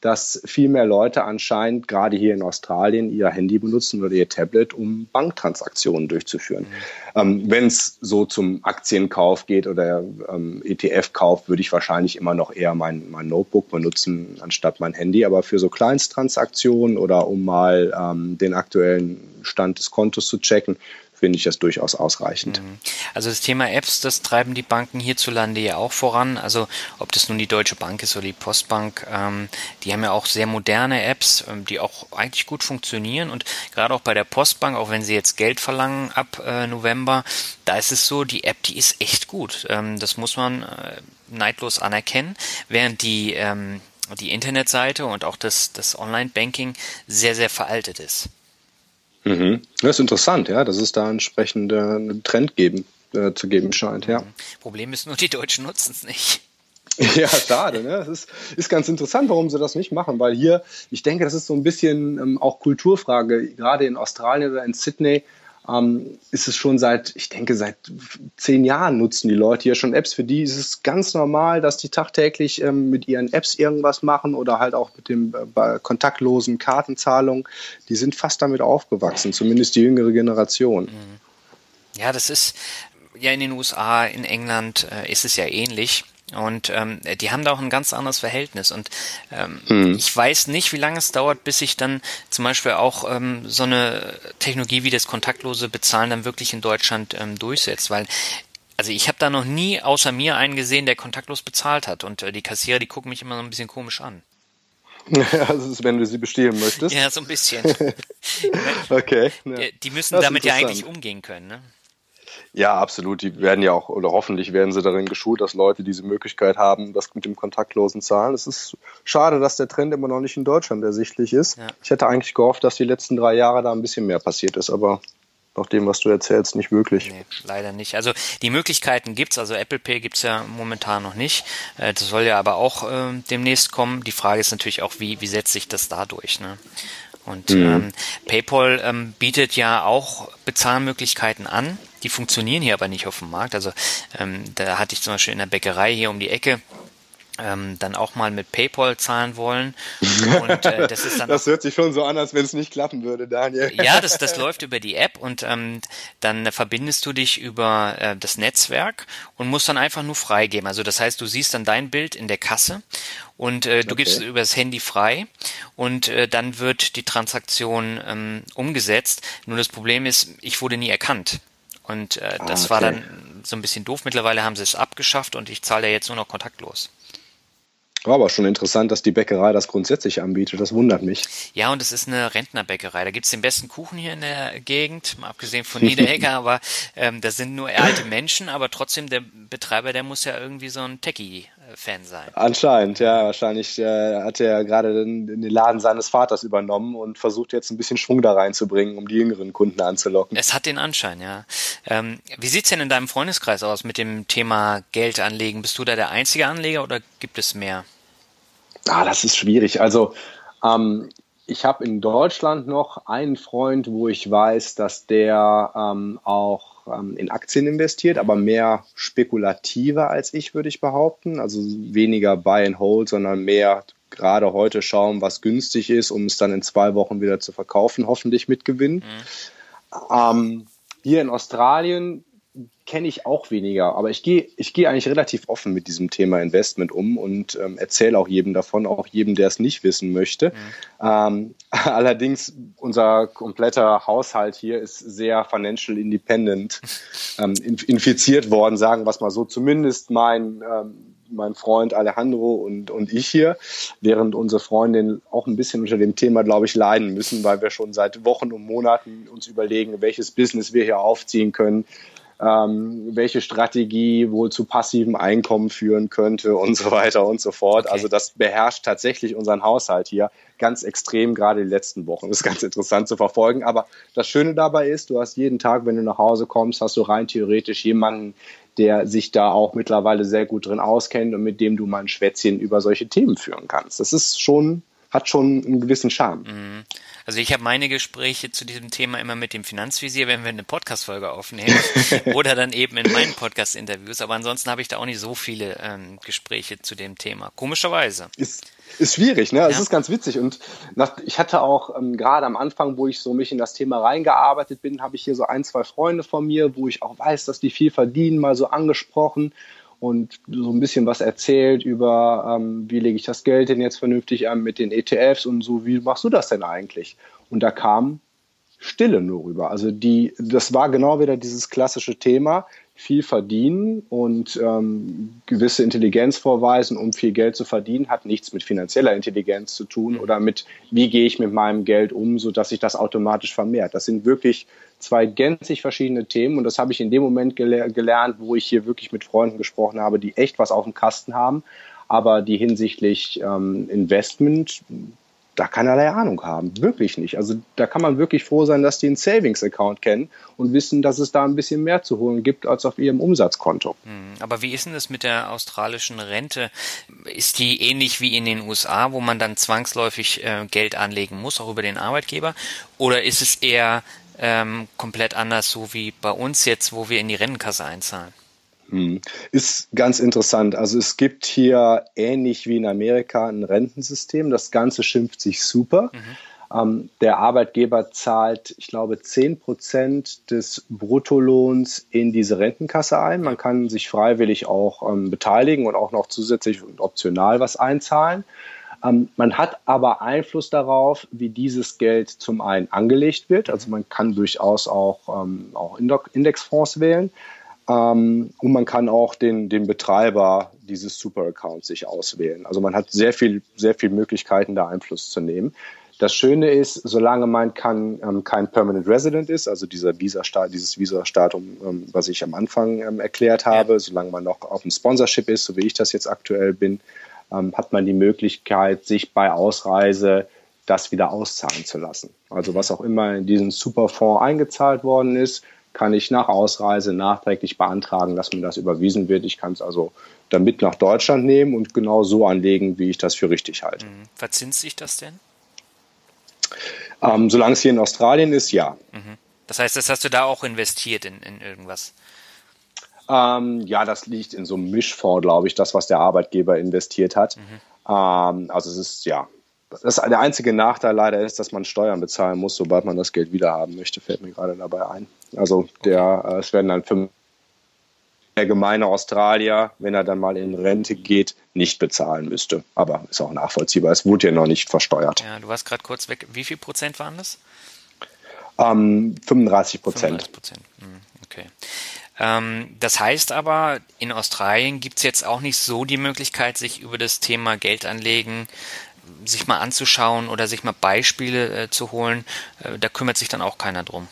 dass viel mehr Leute anscheinend gerade hier in Australien ihr Handy benutzen oder ihr Tablet, um Banktransaktionen durchzuführen. Mhm. Ähm, Wenn es so zum Aktienkauf geht oder ähm, ETF-Kauf, würde ich wahrscheinlich immer noch eher mein, mein Notebook benutzen anstatt mein Handy. Aber für so Kleinsttransaktionen oder um mal ähm, den aktuellen Stand des Kontos zu checken, finde ich das durchaus ausreichend. Mhm. Also das Thema Apps, das treiben die Banken hierzulande ja auch voran. Also ob das nun die Deutsche Bank ist oder die Postbank, ähm, die haben ja auch sehr moderne Apps, ähm, die auch eigentlich gut funktionieren. Und gerade auch bei der Postbank, auch wenn sie jetzt Geld verlangen ab äh, November, da ist es so, die App, die ist echt gut. Ähm, das muss man äh, neidlos anerkennen. Während die ähm, die Internetseite und auch das, das Online-Banking sehr, sehr veraltet ist. Mhm. Das ist interessant, ja, dass es da entsprechend äh, einen Trend geben, äh, zu geben scheint, ja. Problem ist nur, die Deutschen nutzen es nicht. Ja, schade. Ne? Es ist, ist ganz interessant, warum sie das nicht machen, weil hier, ich denke, das ist so ein bisschen ähm, auch Kulturfrage, gerade in Australien oder in Sydney ähm, ist es schon seit, ich denke, seit zehn Jahren nutzen die Leute hier schon Apps. Für die ist es ganz normal, dass die tagtäglich ähm, mit ihren Apps irgendwas machen oder halt auch mit dem äh, kontaktlosen Kartenzahlung. Die sind fast damit aufgewachsen, zumindest die jüngere Generation. Mhm. Ja, das ist ja in den USA, in England äh, ist es ja ähnlich. Und ähm, die haben da auch ein ganz anderes Verhältnis. Und ähm, hm. ich weiß nicht, wie lange es dauert, bis sich dann zum Beispiel auch ähm, so eine Technologie wie das kontaktlose Bezahlen dann wirklich in Deutschland ähm, durchsetzt. Weil also ich habe da noch nie außer mir einen gesehen, der kontaktlos bezahlt hat. Und äh, die Kassierer, die gucken mich immer so ein bisschen komisch an. also wenn du sie bestehlen möchtest. Ja, so ein bisschen. okay. Ja. Die müssen damit ja eigentlich umgehen können, ne? Ja, absolut. Die werden ja auch, oder hoffentlich werden sie darin geschult, dass Leute diese Möglichkeit haben, das mit dem kontaktlosen Zahlen. Es ist schade, dass der Trend immer noch nicht in Deutschland ersichtlich ist. Ja. Ich hätte eigentlich gehofft, dass die letzten drei Jahre da ein bisschen mehr passiert ist, aber nach dem, was du erzählst, nicht wirklich. Nee, leider nicht. Also die Möglichkeiten gibt's, also Apple Pay gibt's ja momentan noch nicht. Äh, das soll ja aber auch äh, demnächst kommen. Die Frage ist natürlich auch, wie, wie setzt sich das da durch? Ne? Und mhm. ähm, PayPal ähm, bietet ja auch Bezahlmöglichkeiten an. Die funktionieren hier aber nicht auf dem Markt. Also ähm, da hatte ich zum Beispiel in der Bäckerei hier um die Ecke ähm, dann auch mal mit PayPal zahlen wollen. Und, äh, das, ist dann das hört sich schon so an, als wenn es nicht klappen würde, Daniel. Ja, das, das läuft über die App und ähm, dann verbindest du dich über äh, das Netzwerk und musst dann einfach nur freigeben. Also das heißt, du siehst dann dein Bild in der Kasse und äh, du okay. gibst über das Handy frei und äh, dann wird die Transaktion ähm, umgesetzt. Nur das Problem ist, ich wurde nie erkannt. Und äh, das ah, okay. war dann so ein bisschen doof. Mittlerweile haben sie es abgeschafft und ich zahle ja jetzt nur noch kontaktlos. War aber schon interessant, dass die Bäckerei das grundsätzlich anbietet. Das wundert mich. Ja, und es ist eine Rentnerbäckerei. Da gibt's den besten Kuchen hier in der Gegend, mal abgesehen von Niederegger, aber ähm, das sind nur alte Menschen, aber trotzdem der Betreiber, der muss ja irgendwie so ein Techie-Fan sein. Anscheinend, ja. Wahrscheinlich äh, hat er gerade den, den, Laden seines Vaters übernommen und versucht jetzt ein bisschen Schwung da reinzubringen, um die jüngeren Kunden anzulocken. Es hat den Anschein, ja. Ähm, wie sieht's denn in deinem Freundeskreis aus mit dem Thema Geld anlegen? Bist du da der einzige Anleger oder gibt es mehr? Ah, das ist schwierig. Also ähm, ich habe in Deutschland noch einen Freund, wo ich weiß, dass der ähm, auch ähm, in Aktien investiert, aber mehr spekulativer als ich, würde ich behaupten. Also weniger Buy and Hold, sondern mehr gerade heute schauen, was günstig ist, um es dann in zwei Wochen wieder zu verkaufen, hoffentlich mit Gewinn. Mhm. Ähm, hier in Australien kenne ich auch weniger, aber ich gehe ich gehe eigentlich relativ offen mit diesem Thema Investment um und ähm, erzähle auch jedem davon, auch jedem, der es nicht wissen möchte. Mhm. Ähm, allerdings unser kompletter Haushalt hier ist sehr financial independent ähm, infiziert worden, sagen wir es mal so. Zumindest mein ähm, mein Freund Alejandro und, und ich hier, während unsere Freundin auch ein bisschen unter dem Thema, glaube ich, leiden müssen, weil wir schon seit Wochen und Monaten uns überlegen, welches Business wir hier aufziehen können, ähm, welche Strategie wohl zu passivem Einkommen führen könnte und so weiter und so fort. Okay. Also das beherrscht tatsächlich unseren Haushalt hier ganz extrem, gerade die letzten Wochen. Das ist ganz interessant zu verfolgen. Aber das Schöne dabei ist, du hast jeden Tag, wenn du nach Hause kommst, hast du rein theoretisch jemanden, der sich da auch mittlerweile sehr gut drin auskennt und mit dem du mal ein Schwätzchen über solche Themen führen kannst. Das ist schon, hat schon einen gewissen Charme. Mhm. Also ich habe meine Gespräche zu diesem Thema immer mit dem Finanzvisier, wenn wir eine Podcast-Folge aufnehmen oder dann eben in meinen Podcast-Interviews. Aber ansonsten habe ich da auch nicht so viele ähm, Gespräche zu dem Thema. Komischerweise. Ist, ist schwierig, ne? Es ja. ist ganz witzig. Und nach, ich hatte auch ähm, gerade am Anfang, wo ich so mich in das Thema reingearbeitet bin, habe ich hier so ein, zwei Freunde von mir, wo ich auch weiß, dass die viel verdienen, mal so angesprochen und so ein bisschen was erzählt über, ähm, wie lege ich das Geld denn jetzt vernünftig an mit den ETFs und so, wie machst du das denn eigentlich? Und da kam Stille nur rüber. Also die, das war genau wieder dieses klassische Thema viel verdienen und ähm, gewisse Intelligenz vorweisen, um viel Geld zu verdienen, hat nichts mit finanzieller Intelligenz zu tun mhm. oder mit, wie gehe ich mit meinem Geld um, so dass sich das automatisch vermehrt. Das sind wirklich zwei gänzlich verschiedene Themen und das habe ich in dem Moment gele gelernt, wo ich hier wirklich mit Freunden gesprochen habe, die echt was auf dem Kasten haben, aber die hinsichtlich ähm, Investment da keinerlei Ahnung haben. Wirklich nicht. Also da kann man wirklich froh sein, dass die einen Savings-Account kennen und wissen, dass es da ein bisschen mehr zu holen gibt als auf ihrem Umsatzkonto. Hm, aber wie ist denn das mit der australischen Rente? Ist die ähnlich wie in den USA, wo man dann zwangsläufig äh, Geld anlegen muss, auch über den Arbeitgeber? Oder ist es eher ähm, komplett anders, so wie bei uns jetzt, wo wir in die Rentenkasse einzahlen? Hm. Ist ganz interessant. Also es gibt hier ähnlich wie in Amerika ein Rentensystem. Das Ganze schimpft sich super. Mhm. Ähm, der Arbeitgeber zahlt, ich glaube, 10 Prozent des Bruttolohns in diese Rentenkasse ein. Man kann sich freiwillig auch ähm, beteiligen und auch noch zusätzlich und optional was einzahlen. Ähm, man hat aber Einfluss darauf, wie dieses Geld zum einen angelegt wird. Also man kann durchaus auch, ähm, auch Indexfonds wählen. Ähm, und man kann auch den, den Betreiber dieses Super-Account sich auswählen. Also man hat sehr viel, sehr viel Möglichkeiten, da Einfluss zu nehmen. Das Schöne ist, solange man kann, ähm, kein Permanent Resident ist, also dieser Visa dieses Visa-Statum, ähm, was ich am Anfang ähm, erklärt habe, solange man noch auf dem Sponsorship ist, so wie ich das jetzt aktuell bin, ähm, hat man die Möglichkeit, sich bei Ausreise das wieder auszahlen zu lassen. Also was auch immer in diesen Superfonds eingezahlt worden ist, kann ich nach Ausreise nachträglich beantragen, dass mir das überwiesen wird. Ich kann es also damit nach Deutschland nehmen und genau so anlegen, wie ich das für richtig halte. Mhm. Verzinst sich das denn? Ähm, solange es hier in Australien ist, ja. Mhm. Das heißt, das hast du da auch investiert in, in irgendwas? Ähm, ja, das liegt in so einem Mischfonds, glaube ich, das, was der Arbeitgeber investiert hat. Mhm. Ähm, also es ist, ja, das der einzige Nachteil leider ist, dass man Steuern bezahlen muss, sobald man das Geld wiederhaben möchte, fällt mir gerade dabei ein. Also der, okay. äh, es werden dann fünf der gemeine Australier, wenn er dann mal in Rente geht, nicht bezahlen müsste. Aber ist auch nachvollziehbar. Es wurde ja noch nicht versteuert. Ja, du warst gerade kurz weg. Wie viel Prozent waren das? Ähm, 35 Prozent. 35 Prozent. Hm, okay. Ähm, das heißt aber, in Australien gibt es jetzt auch nicht so die Möglichkeit, sich über das Thema Geldanlegen sich mal anzuschauen oder sich mal Beispiele äh, zu holen. Äh, da kümmert sich dann auch keiner drum.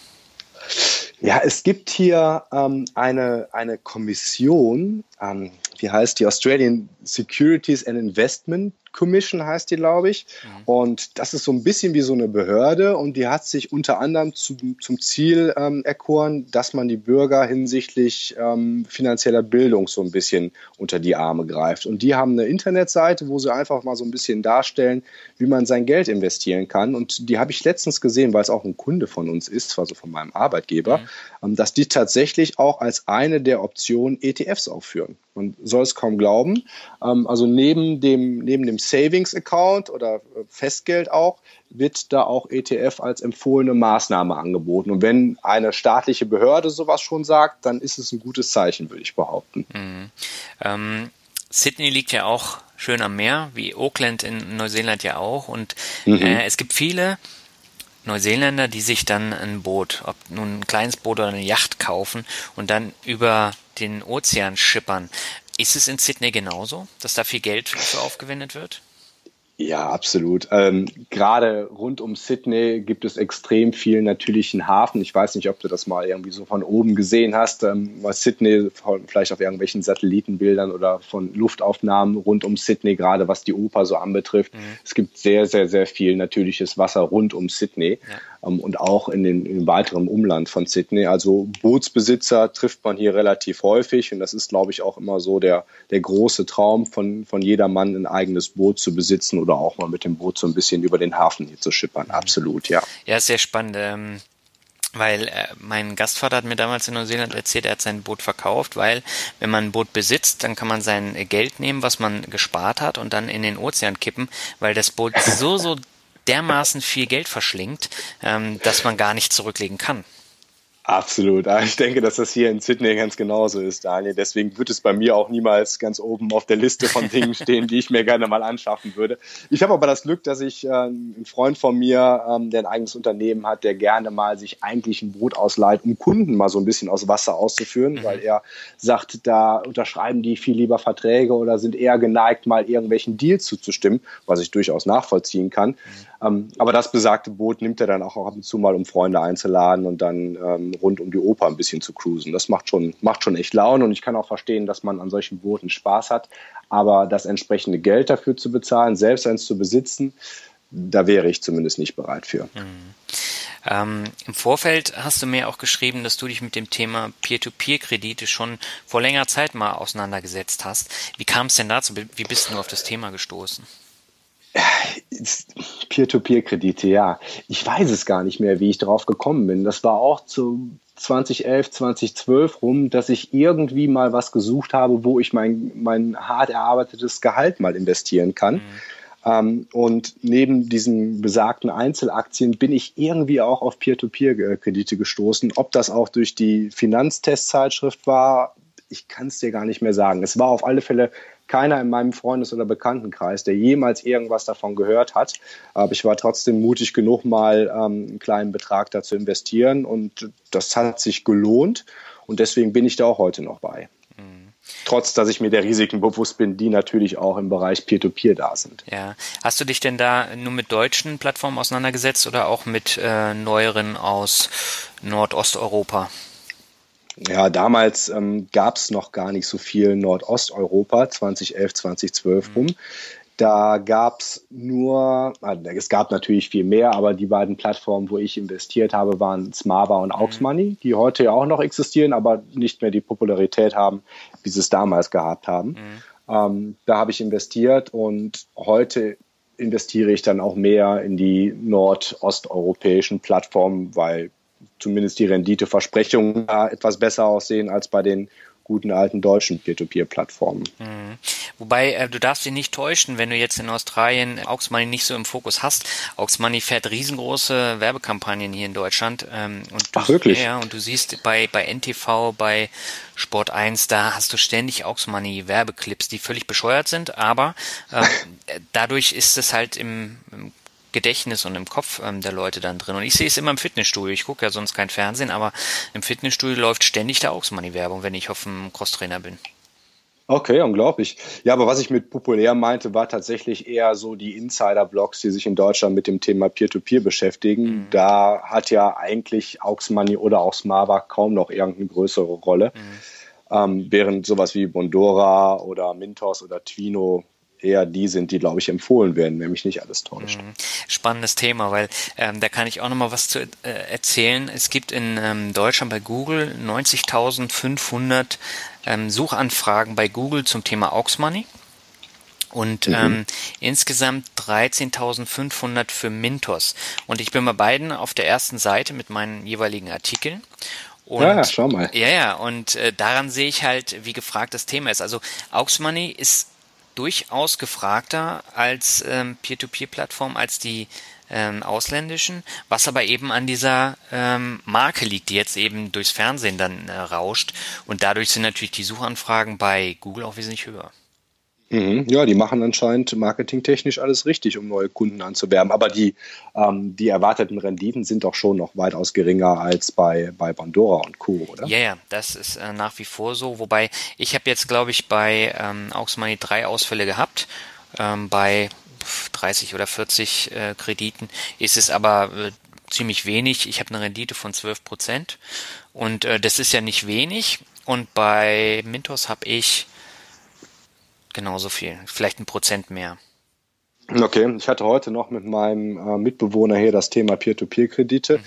Ja, es gibt hier ähm, eine, eine Kommission, ähm, die heißt die Australian Securities and Investment Commission heißt die, glaube ich. Mhm. Und das ist so ein bisschen wie so eine Behörde und die hat sich unter anderem zu, zum Ziel ähm, erkoren, dass man die Bürger hinsichtlich ähm, finanzieller Bildung so ein bisschen unter die Arme greift. Und die haben eine Internetseite, wo sie einfach mal so ein bisschen darstellen, wie man sein Geld investieren kann. Und die habe ich letztens gesehen, weil es auch ein Kunde von uns ist, also von meinem Arbeitgeber, mhm. ähm, dass die tatsächlich auch als eine der Optionen ETFs aufführen. Man soll es kaum glauben. Ähm, also neben dem, neben dem Savings Account oder äh, Festgeld auch, wird da auch ETF als empfohlene Maßnahme angeboten. Und wenn eine staatliche Behörde sowas schon sagt, dann ist es ein gutes Zeichen, würde ich behaupten. Mhm. Ähm, Sydney liegt ja auch schön am Meer, wie Auckland in Neuseeland ja auch. Und mhm. äh, es gibt viele Neuseeländer, die sich dann ein Boot, ob nun ein kleines Boot oder eine Yacht kaufen und dann über den Ozean schippern. Ist es in Sydney genauso, dass da viel Geld für aufgewendet wird? Ja, absolut. Ähm, Gerade rund um Sydney gibt es extrem viel natürlichen Hafen. Ich weiß nicht, ob du das mal irgendwie so von oben gesehen hast, ähm, was Sydney vielleicht auf irgendwelchen Satellitenbildern oder von Luftaufnahmen rund um Sydney, gerade was die Oper so anbetrifft. Mhm. Es gibt sehr, sehr, sehr viel natürliches Wasser rund um Sydney. Ja und auch in den, in weiteren Umland von Sydney. Also Bootsbesitzer trifft man hier relativ häufig und das ist, glaube ich, auch immer so der, der große Traum von, von jedermann, ein eigenes Boot zu besitzen oder auch mal mit dem Boot so ein bisschen über den Hafen hier zu schippern. Absolut, ja. Ja, sehr spannend. Ähm weil äh, mein Gastvater hat mir damals in Neuseeland erzählt, er hat sein Boot verkauft, weil wenn man ein Boot besitzt, dann kann man sein Geld nehmen, was man gespart hat und dann in den Ozean kippen, weil das Boot so, so dermaßen viel Geld verschlingt, ähm, dass man gar nicht zurücklegen kann. Absolut. Ah, ich denke, dass das hier in Sydney ganz genauso ist, Daniel. Deswegen wird es bei mir auch niemals ganz oben auf der Liste von Dingen stehen, die ich mir gerne mal anschaffen würde. Ich habe aber das Glück, dass ich äh, einen Freund von mir, ähm, der ein eigenes Unternehmen hat, der gerne mal sich eigentlich ein Boot ausleiht, um Kunden mal so ein bisschen aus Wasser auszuführen, mhm. weil er sagt, da unterschreiben die viel lieber Verträge oder sind eher geneigt, mal irgendwelchen Deals zuzustimmen, was ich durchaus nachvollziehen kann. Mhm. Ähm, aber das besagte Boot nimmt er dann auch ab und zu mal, um Freunde einzuladen und dann ähm, rund um die Oper ein bisschen zu cruisen. Das macht schon, macht schon echt Laune und ich kann auch verstehen, dass man an solchen Booten Spaß hat. Aber das entsprechende Geld dafür zu bezahlen, selbst eins zu besitzen, da wäre ich zumindest nicht bereit für. Mhm. Ähm, Im Vorfeld hast du mir auch geschrieben, dass du dich mit dem Thema Peer-to-Peer-Kredite schon vor längerer Zeit mal auseinandergesetzt hast. Wie kam es denn dazu? Wie bist du auf das Thema gestoßen? Peer-to-Peer-Kredite, ja. Ich weiß es gar nicht mehr, wie ich drauf gekommen bin. Das war auch zu 2011, 2012 rum, dass ich irgendwie mal was gesucht habe, wo ich mein, mein hart erarbeitetes Gehalt mal investieren kann. Mhm. Ähm, und neben diesen besagten Einzelaktien bin ich irgendwie auch auf Peer-to-Peer-Kredite gestoßen. Ob das auch durch die Finanztestzeitschrift war, ich kann es dir gar nicht mehr sagen. Es war auf alle Fälle keiner in meinem Freundes- oder Bekanntenkreis, der jemals irgendwas davon gehört hat. Aber ich war trotzdem mutig genug, mal ähm, einen kleinen Betrag da zu investieren und das hat sich gelohnt und deswegen bin ich da auch heute noch bei. Mhm. Trotz, dass ich mir der Risiken bewusst bin, die natürlich auch im Bereich Peer-to-Peer -Peer da sind. Ja. Hast du dich denn da nur mit deutschen Plattformen auseinandergesetzt oder auch mit äh, neueren aus Nordosteuropa? Ja, damals ähm, gab es noch gar nicht so viel Nordosteuropa, 2011, 2012 rum. Da gab es nur, also es gab natürlich viel mehr, aber die beiden Plattformen, wo ich investiert habe, waren Smava und Auxmoney, die heute ja auch noch existieren, aber nicht mehr die Popularität haben, wie sie es damals gehabt haben. Mhm. Ähm, da habe ich investiert und heute investiere ich dann auch mehr in die nordosteuropäischen Plattformen, weil zumindest die Renditeversprechungen da etwas besser aussehen als bei den guten alten deutschen Peer-to-Peer-Plattformen. Mhm. Wobei, äh, du darfst dich nicht täuschen, wenn du jetzt in Australien Aux Money nicht so im Fokus hast. Aux Money fährt riesengroße Werbekampagnen hier in Deutschland. Ähm, und du, Ach, wirklich? Ja, und du siehst bei, bei NTV, bei Sport 1, da hast du ständig Aux Money Werbeclips, die völlig bescheuert sind, aber äh, dadurch ist es halt im, im Gedächtnis und im Kopf ähm, der Leute dann drin. Und ich sehe es immer im Fitnessstudio. Ich gucke ja sonst kein Fernsehen, aber im Fitnessstudio läuft ständig der Augsmoney-Werbung, wenn ich auf dem Crosstrainer bin. Okay, unglaublich. Ja, aber was ich mit populär meinte, war tatsächlich eher so die Insider-Blogs, die sich in Deutschland mit dem Thema Peer-to-Peer -Peer beschäftigen. Mhm. Da hat ja eigentlich Aux Money oder auch Smava kaum noch irgendeine größere Rolle. Mhm. Ähm, während sowas wie Bondora oder Mintos oder Twino eher die sind, die, glaube ich, empfohlen werden, wenn mich nicht alles täuscht. Mhm. Spannendes Thema, weil ähm, da kann ich auch noch mal was zu äh, erzählen. Es gibt in ähm, Deutschland bei Google 90.500 ähm, Suchanfragen bei Google zum Thema Aux Money und mhm. ähm, insgesamt 13.500 für Mintos. Und ich bin bei beiden auf der ersten Seite mit meinen jeweiligen Artikeln. Und, ja, schau mal. Ja, ja, und äh, daran sehe ich halt, wie gefragt das Thema ist. Also Aux Money ist durchaus gefragter als ähm, Peer-to-Peer-Plattform als die ähm, ausländischen, was aber eben an dieser ähm, Marke liegt, die jetzt eben durchs Fernsehen dann äh, rauscht. Und dadurch sind natürlich die Suchanfragen bei Google auch wesentlich höher. Mhm. Ja, die machen anscheinend marketingtechnisch alles richtig, um neue Kunden anzuwerben. Aber die, ähm, die erwarteten Renditen sind doch schon noch weitaus geringer als bei, bei Pandora und Co., oder? Ja, ja, das ist äh, nach wie vor so. Wobei ich habe jetzt, glaube ich, bei ähm, Aux Money drei Ausfälle gehabt. Ähm, bei 30 oder 40 äh, Krediten ist es aber äh, ziemlich wenig. Ich habe eine Rendite von 12 Prozent und äh, das ist ja nicht wenig. Und bei Mintos habe ich genauso viel, vielleicht ein Prozent mehr. Okay, ich hatte heute noch mit meinem äh, Mitbewohner hier das Thema Peer-to-Peer-Kredite. Mhm.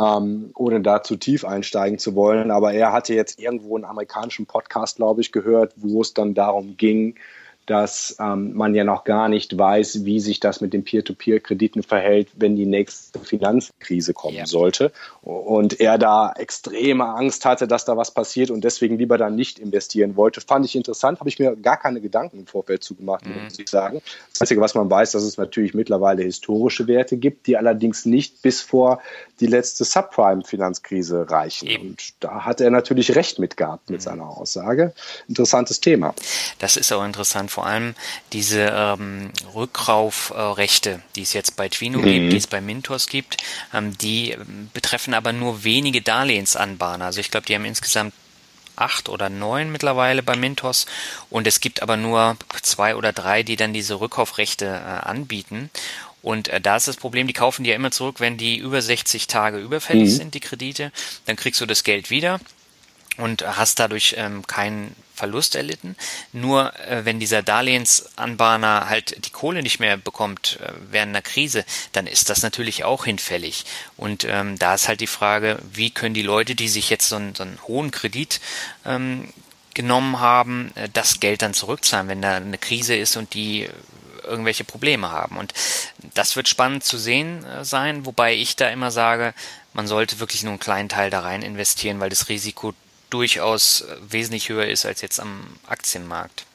Ähm, ohne da zu tief einsteigen zu wollen. Aber er hatte jetzt irgendwo einen amerikanischen Podcast, glaube ich, gehört, wo es dann darum ging, dass ähm, man ja noch gar nicht weiß, wie sich das mit den Peer-to-Peer-Krediten verhält, wenn die nächste Finanzkrise kommen ja. sollte. Und er da extreme Angst hatte, dass da was passiert und deswegen lieber dann nicht investieren wollte. Fand ich interessant, habe ich mir gar keine Gedanken im Vorfeld zugemacht, mhm. muss ich sagen. Das Einzige, was man weiß, dass es natürlich mittlerweile historische Werte gibt, die allerdings nicht bis vor die letzte Subprime-Finanzkrise reichen. Eben. Und da hat er natürlich recht mit gehabt mit mhm. seiner Aussage. Interessantes Thema. Das ist auch interessant, vor allem diese ähm, Rückkaufrechte, die es jetzt bei Twino mhm. gibt, die es bei Mintos gibt, ähm, die ähm, betreffen aber nur wenige Darlehensanbahner. Also ich glaube, die haben insgesamt acht oder neun mittlerweile bei Mintos und es gibt aber nur zwei oder drei, die dann diese Rückkaufrechte äh, anbieten. Und äh, da ist das Problem, die kaufen die ja immer zurück, wenn die über 60 Tage überfällig mhm. sind, die Kredite. Dann kriegst du das Geld wieder und hast dadurch ähm, keinen Verlust erlitten. Nur äh, wenn dieser Darlehensanbahner halt die Kohle nicht mehr bekommt äh, während einer Krise, dann ist das natürlich auch hinfällig. Und ähm, da ist halt die Frage, wie können die Leute, die sich jetzt so einen, so einen hohen Kredit ähm, genommen haben, äh, das Geld dann zurückzahlen, wenn da eine Krise ist und die irgendwelche Probleme haben. Und das wird spannend zu sehen äh, sein, wobei ich da immer sage, man sollte wirklich nur einen kleinen Teil da rein investieren, weil das Risiko durchaus äh, wesentlich höher ist als jetzt am Aktienmarkt.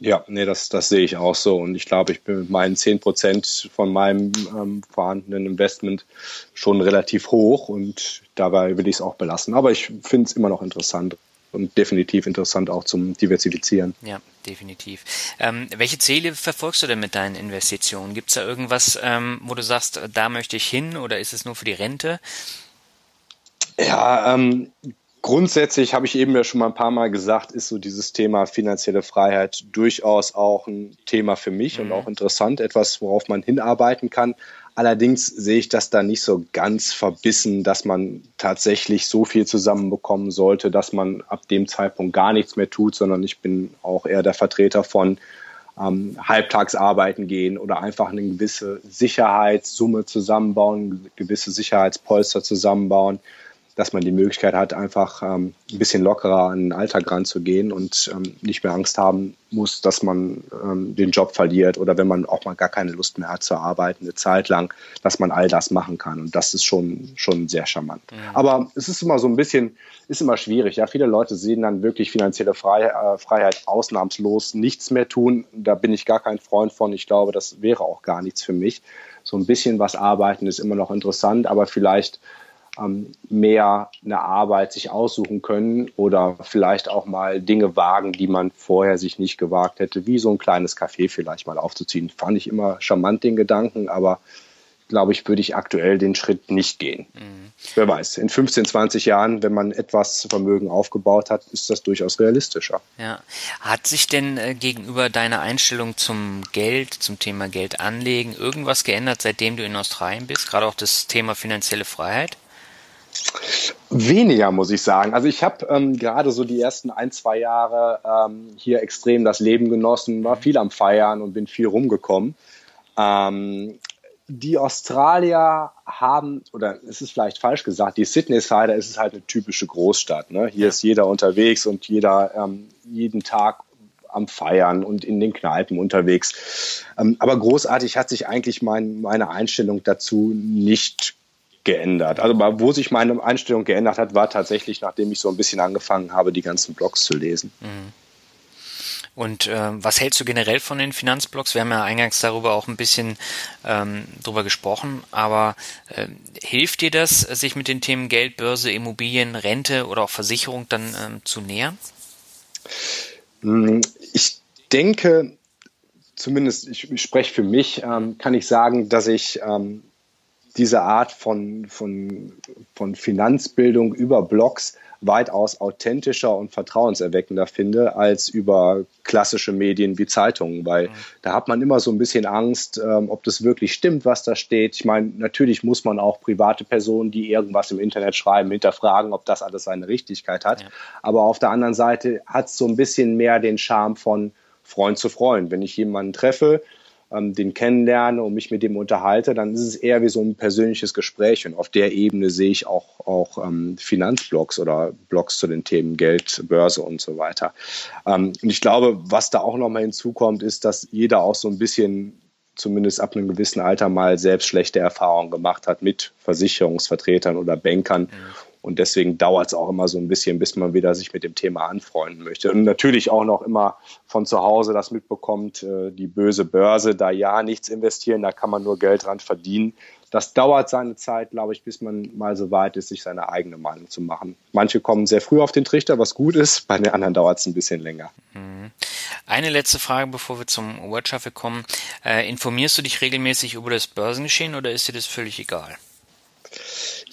Ja, nee, das, das sehe ich auch so. Und ich glaube, ich bin mit meinen 10 Prozent von meinem ähm, vorhandenen Investment schon relativ hoch und dabei will ich es auch belassen. Aber ich finde es immer noch interessant und definitiv interessant auch zum Diversifizieren. Ja, definitiv. Ähm, welche Ziele verfolgst du denn mit deinen Investitionen? Gibt es da irgendwas, ähm, wo du sagst, da möchte ich hin oder ist es nur für die Rente? Ja, ähm, grundsätzlich habe ich eben ja schon mal ein paar Mal gesagt, ist so dieses Thema finanzielle Freiheit durchaus auch ein Thema für mich mhm. und auch interessant, etwas, worauf man hinarbeiten kann. Allerdings sehe ich das da nicht so ganz verbissen, dass man tatsächlich so viel zusammenbekommen sollte, dass man ab dem Zeitpunkt gar nichts mehr tut, sondern ich bin auch eher der Vertreter von ähm, halbtags arbeiten gehen oder einfach eine gewisse Sicherheitssumme zusammenbauen, gewisse Sicherheitspolster zusammenbauen dass man die Möglichkeit hat, einfach ähm, ein bisschen lockerer an den Alltag ranzugehen und ähm, nicht mehr Angst haben muss, dass man ähm, den Job verliert oder wenn man auch mal gar keine Lust mehr hat zu arbeiten, eine Zeit lang, dass man all das machen kann. Und das ist schon, schon sehr charmant. Mhm. Aber es ist immer so ein bisschen, ist immer schwierig. Ja, viele Leute sehen dann wirklich finanzielle Freiheit, äh, Freiheit ausnahmslos nichts mehr tun. Da bin ich gar kein Freund von. Ich glaube, das wäre auch gar nichts für mich. So ein bisschen was arbeiten ist immer noch interessant, aber vielleicht mehr eine Arbeit sich aussuchen können oder vielleicht auch mal Dinge wagen, die man vorher sich nicht gewagt hätte, wie so ein kleines Café vielleicht mal aufzuziehen. Fand ich immer charmant den Gedanken, aber glaube ich, würde ich aktuell den Schritt nicht gehen. Mhm. Wer weiß, in 15, 20 Jahren, wenn man etwas Vermögen aufgebaut hat, ist das durchaus realistischer. Ja. Hat sich denn äh, gegenüber deiner Einstellung zum Geld, zum Thema Geld anlegen, irgendwas geändert, seitdem du in Australien bist? Gerade auch das Thema finanzielle Freiheit? Weniger, muss ich sagen. Also ich habe ähm, gerade so die ersten ein, zwei Jahre ähm, hier extrem das Leben genossen, war viel am Feiern und bin viel rumgekommen. Ähm, die Australier haben, oder es ist vielleicht falsch gesagt, die Sydney Sider ist es halt eine typische Großstadt. Ne? Hier ist jeder unterwegs und jeder ähm, jeden Tag am Feiern und in den Kneipen unterwegs. Ähm, aber großartig hat sich eigentlich mein, meine Einstellung dazu nicht geändert. Also wo sich meine Einstellung geändert hat, war tatsächlich, nachdem ich so ein bisschen angefangen habe, die ganzen Blogs zu lesen. Mhm. Und äh, was hältst du generell von den Finanzblogs? Wir haben ja eingangs darüber auch ein bisschen ähm, drüber gesprochen, aber äh, hilft dir das, sich mit den Themen Geld, Börse, Immobilien, Rente oder auch Versicherung dann ähm, zu nähern? Hm, ich denke, zumindest ich, ich spreche für mich, ähm, kann ich sagen, dass ich ähm, diese Art von, von, von Finanzbildung über Blogs weitaus authentischer und vertrauenserweckender finde als über klassische Medien wie Zeitungen, weil mhm. da hat man immer so ein bisschen Angst, ähm, ob das wirklich stimmt, was da steht. Ich meine, natürlich muss man auch private Personen, die irgendwas im Internet schreiben, hinterfragen, ob das alles seine Richtigkeit hat. Ja. Aber auf der anderen Seite hat es so ein bisschen mehr den Charme von Freund zu Freund. Wenn ich jemanden treffe, ähm, den kennenlerne und mich mit dem unterhalte, dann ist es eher wie so ein persönliches Gespräch. Und auf der Ebene sehe ich auch, auch ähm, Finanzblogs oder Blogs zu den Themen Geld, Börse und so weiter. Ähm, und ich glaube, was da auch nochmal hinzukommt, ist, dass jeder auch so ein bisschen zumindest ab einem gewissen Alter mal selbst schlechte Erfahrungen gemacht hat mit Versicherungsvertretern oder Bankern. Mhm. Und deswegen dauert es auch immer so ein bisschen, bis man wieder sich mit dem Thema anfreunden möchte. Und natürlich auch noch immer von zu Hause das mitbekommt, äh, die böse Börse, da ja nichts investieren, da kann man nur Geld dran verdienen. Das dauert seine Zeit, glaube ich, bis man mal so weit ist, sich seine eigene Meinung zu machen. Manche kommen sehr früh auf den Trichter, was gut ist, bei den anderen dauert es ein bisschen länger. Mhm. Eine letzte Frage, bevor wir zum Word Shuffle kommen. Äh, informierst du dich regelmäßig über das Börsengeschehen oder ist dir das völlig egal?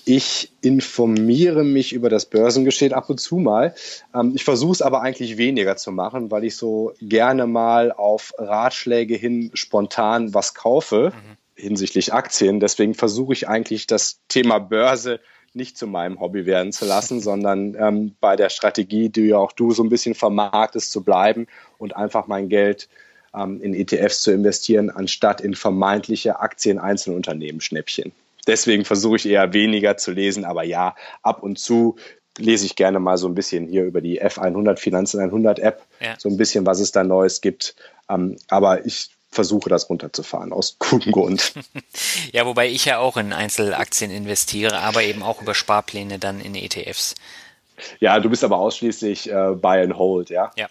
Ich informiere mich über das Börsengeschehen ab und zu mal. Ähm, ich versuche es aber eigentlich weniger zu machen, weil ich so gerne mal auf Ratschläge hin spontan was kaufe mhm. hinsichtlich Aktien. Deswegen versuche ich eigentlich das Thema Börse nicht zu meinem Hobby werden zu lassen, sondern ähm, bei der Strategie, die ja auch du so ein bisschen vermarktest, zu bleiben und einfach mein Geld ähm, in ETFs zu investieren, anstatt in vermeintliche Aktien Einzelunternehmen Schnäppchen deswegen versuche ich eher weniger zu lesen. Aber ja, ab und zu lese ich gerne mal so ein bisschen hier über die F100 Finanzen 100 App, ja. so ein bisschen, was es da Neues gibt. Ähm, aber ich versuche das runterzufahren, aus gutem Grund. ja, wobei ich ja auch in Einzelaktien investiere, aber eben auch über Sparpläne dann in ETFs. Ja, du bist aber ausschließlich äh, Buy and Hold, ja? Ja.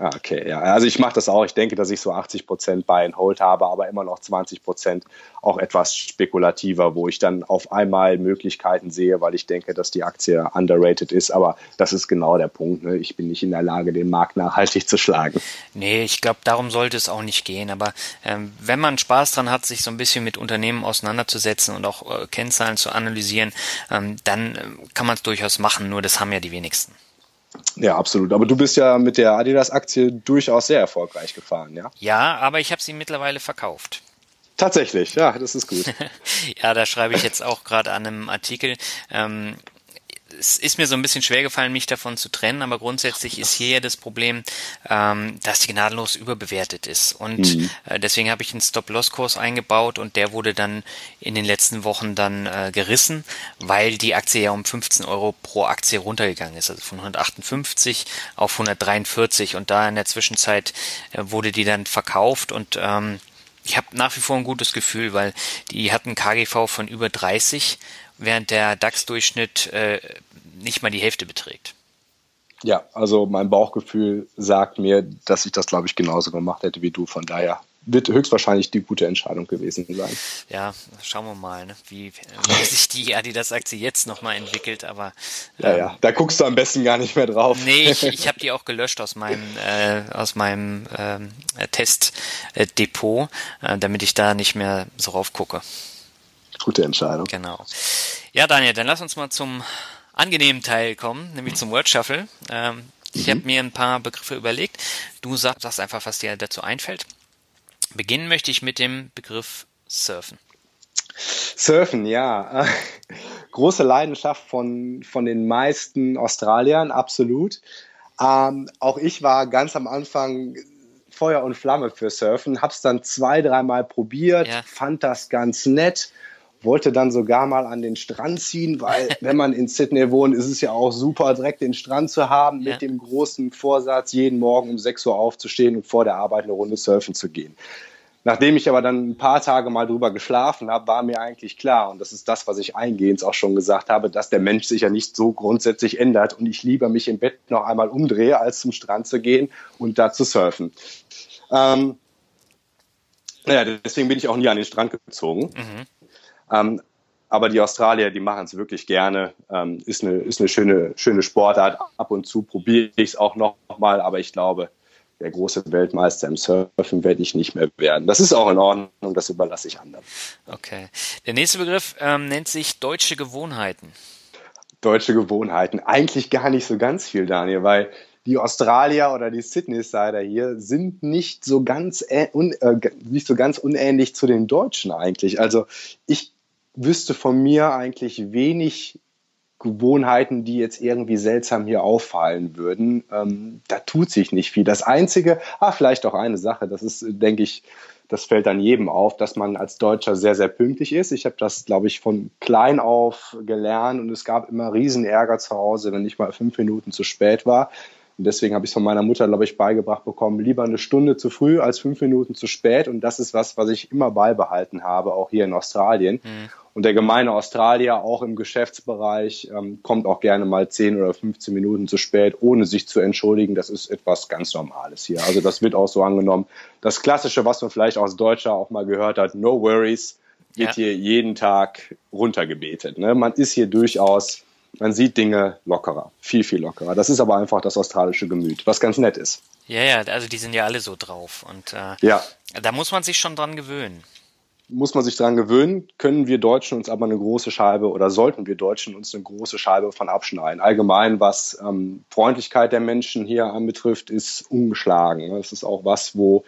Ah, okay, ja. Also ich mache das auch. Ich denke, dass ich so 80 Prozent Buy and Hold habe, aber immer noch 20 Prozent auch etwas spekulativer, wo ich dann auf einmal Möglichkeiten sehe, weil ich denke, dass die Aktie underrated ist. Aber das ist genau der Punkt. Ne? Ich bin nicht in der Lage, den Markt nachhaltig zu schlagen. Nee, ich glaube, darum sollte es auch nicht gehen. Aber ähm, wenn man Spaß dran hat, sich so ein bisschen mit Unternehmen auseinanderzusetzen und auch äh, Kennzahlen zu analysieren, ähm, dann äh, kann man es durchaus machen. Nur das haben ja die wenigsten. Ja, absolut. Aber du bist ja mit der Adidas-Aktie durchaus sehr erfolgreich gefahren, ja? Ja, aber ich habe sie mittlerweile verkauft. Tatsächlich, ja, das ist gut. ja, da schreibe ich jetzt auch gerade an einem Artikel. Ähm, es ist mir so ein bisschen schwer gefallen, mich davon zu trennen, aber grundsätzlich ist hier ja das Problem, ähm, dass die gnadenlos überbewertet ist. Und mhm. äh, deswegen habe ich einen Stop-Loss-Kurs eingebaut und der wurde dann in den letzten Wochen dann äh, gerissen, weil die Aktie ja um 15 Euro pro Aktie runtergegangen ist, also von 158 auf 143 und da in der Zwischenzeit äh, wurde die dann verkauft und ähm, ich habe nach wie vor ein gutes Gefühl, weil die hatten KGV von über 30 während der DAX-Durchschnitt äh, nicht mal die Hälfte beträgt. Ja, also mein Bauchgefühl sagt mir, dass ich das, glaube ich, genauso gemacht hätte wie du. Von daher wird höchstwahrscheinlich die gute Entscheidung gewesen sein. Ja, schauen wir mal, ne? wie, wie sich die Adidas-Aktie jetzt nochmal entwickelt. Aber ähm, ja, ja, da guckst du am besten gar nicht mehr drauf. Nee, ich, ich habe die auch gelöscht aus meinem äh, aus meinem ähm, Testdepot, äh, damit ich da nicht mehr so rauf gucke. Gute Entscheidung. Genau. Ja, Daniel, dann lass uns mal zum angenehmen Teil kommen, nämlich zum Word Shuffle. Ähm, ich mhm. habe mir ein paar Begriffe überlegt. Du sag, sagst einfach, was dir dazu einfällt. Beginnen möchte ich mit dem Begriff Surfen. Surfen, ja. Große Leidenschaft von, von den meisten Australiern, absolut. Ähm, auch ich war ganz am Anfang Feuer und Flamme für Surfen, hab's dann zwei, dreimal probiert, ja. fand das ganz nett wollte dann sogar mal an den Strand ziehen, weil wenn man in Sydney wohnt, ist es ja auch super, direkt den Strand zu haben, mit ja. dem großen Vorsatz, jeden Morgen um 6 Uhr aufzustehen und vor der Arbeit eine Runde surfen zu gehen. Nachdem ich aber dann ein paar Tage mal drüber geschlafen habe, war mir eigentlich klar, und das ist das, was ich eingehend auch schon gesagt habe, dass der Mensch sich ja nicht so grundsätzlich ändert und ich lieber mich im Bett noch einmal umdrehe, als zum Strand zu gehen und da zu surfen. Ähm, naja, deswegen bin ich auch nie an den Strand gezogen. Mhm. Ähm, aber die Australier, die machen es wirklich gerne. Ähm, ist eine, ist eine schöne, schöne Sportart. Ab und zu probiere ich es auch noch mal, aber ich glaube, der große Weltmeister im Surfen werde ich nicht mehr werden. Das ist auch in Ordnung, das überlasse ich anderen. Okay. Der nächste Begriff ähm, nennt sich deutsche Gewohnheiten. Deutsche Gewohnheiten. Eigentlich gar nicht so ganz viel, Daniel, weil die Australier oder die Sydney-Sider hier sind nicht so ganz äh, un, äh, nicht so ganz unähnlich zu den Deutschen eigentlich. Also ich wüsste von mir eigentlich wenig Gewohnheiten, die jetzt irgendwie seltsam hier auffallen würden. Ähm, da tut sich nicht viel. Das Einzige, ah, vielleicht auch eine Sache, das ist, denke ich, das fällt dann jedem auf, dass man als Deutscher sehr, sehr pünktlich ist. Ich habe das, glaube ich, von klein auf gelernt und es gab immer riesen Ärger zu Hause, wenn ich mal fünf Minuten zu spät war. Und deswegen habe ich es von meiner Mutter, glaube ich, beigebracht bekommen, lieber eine Stunde zu früh als fünf Minuten zu spät. Und das ist was, was ich immer beibehalten habe, auch hier in Australien. Mhm. Und der gemeine Australier, auch im Geschäftsbereich, ähm, kommt auch gerne mal 10 oder 15 Minuten zu spät, ohne sich zu entschuldigen. Das ist etwas ganz Normales hier. Also das wird auch so angenommen. Das Klassische, was man vielleicht als Deutscher auch mal gehört hat, no worries, wird ja. hier jeden Tag runtergebetet. Ne? Man ist hier durchaus man sieht Dinge lockerer, viel, viel lockerer. Das ist aber einfach das australische Gemüt, was ganz nett ist. Ja, ja, also die sind ja alle so drauf. Und äh, ja. da muss man sich schon dran gewöhnen. Muss man sich dran gewöhnen, können wir Deutschen uns aber eine große Scheibe oder sollten wir Deutschen uns eine große Scheibe von abschneiden. Allgemein, was ähm, Freundlichkeit der Menschen hier anbetrifft, ist ungeschlagen. Das ist auch was, wo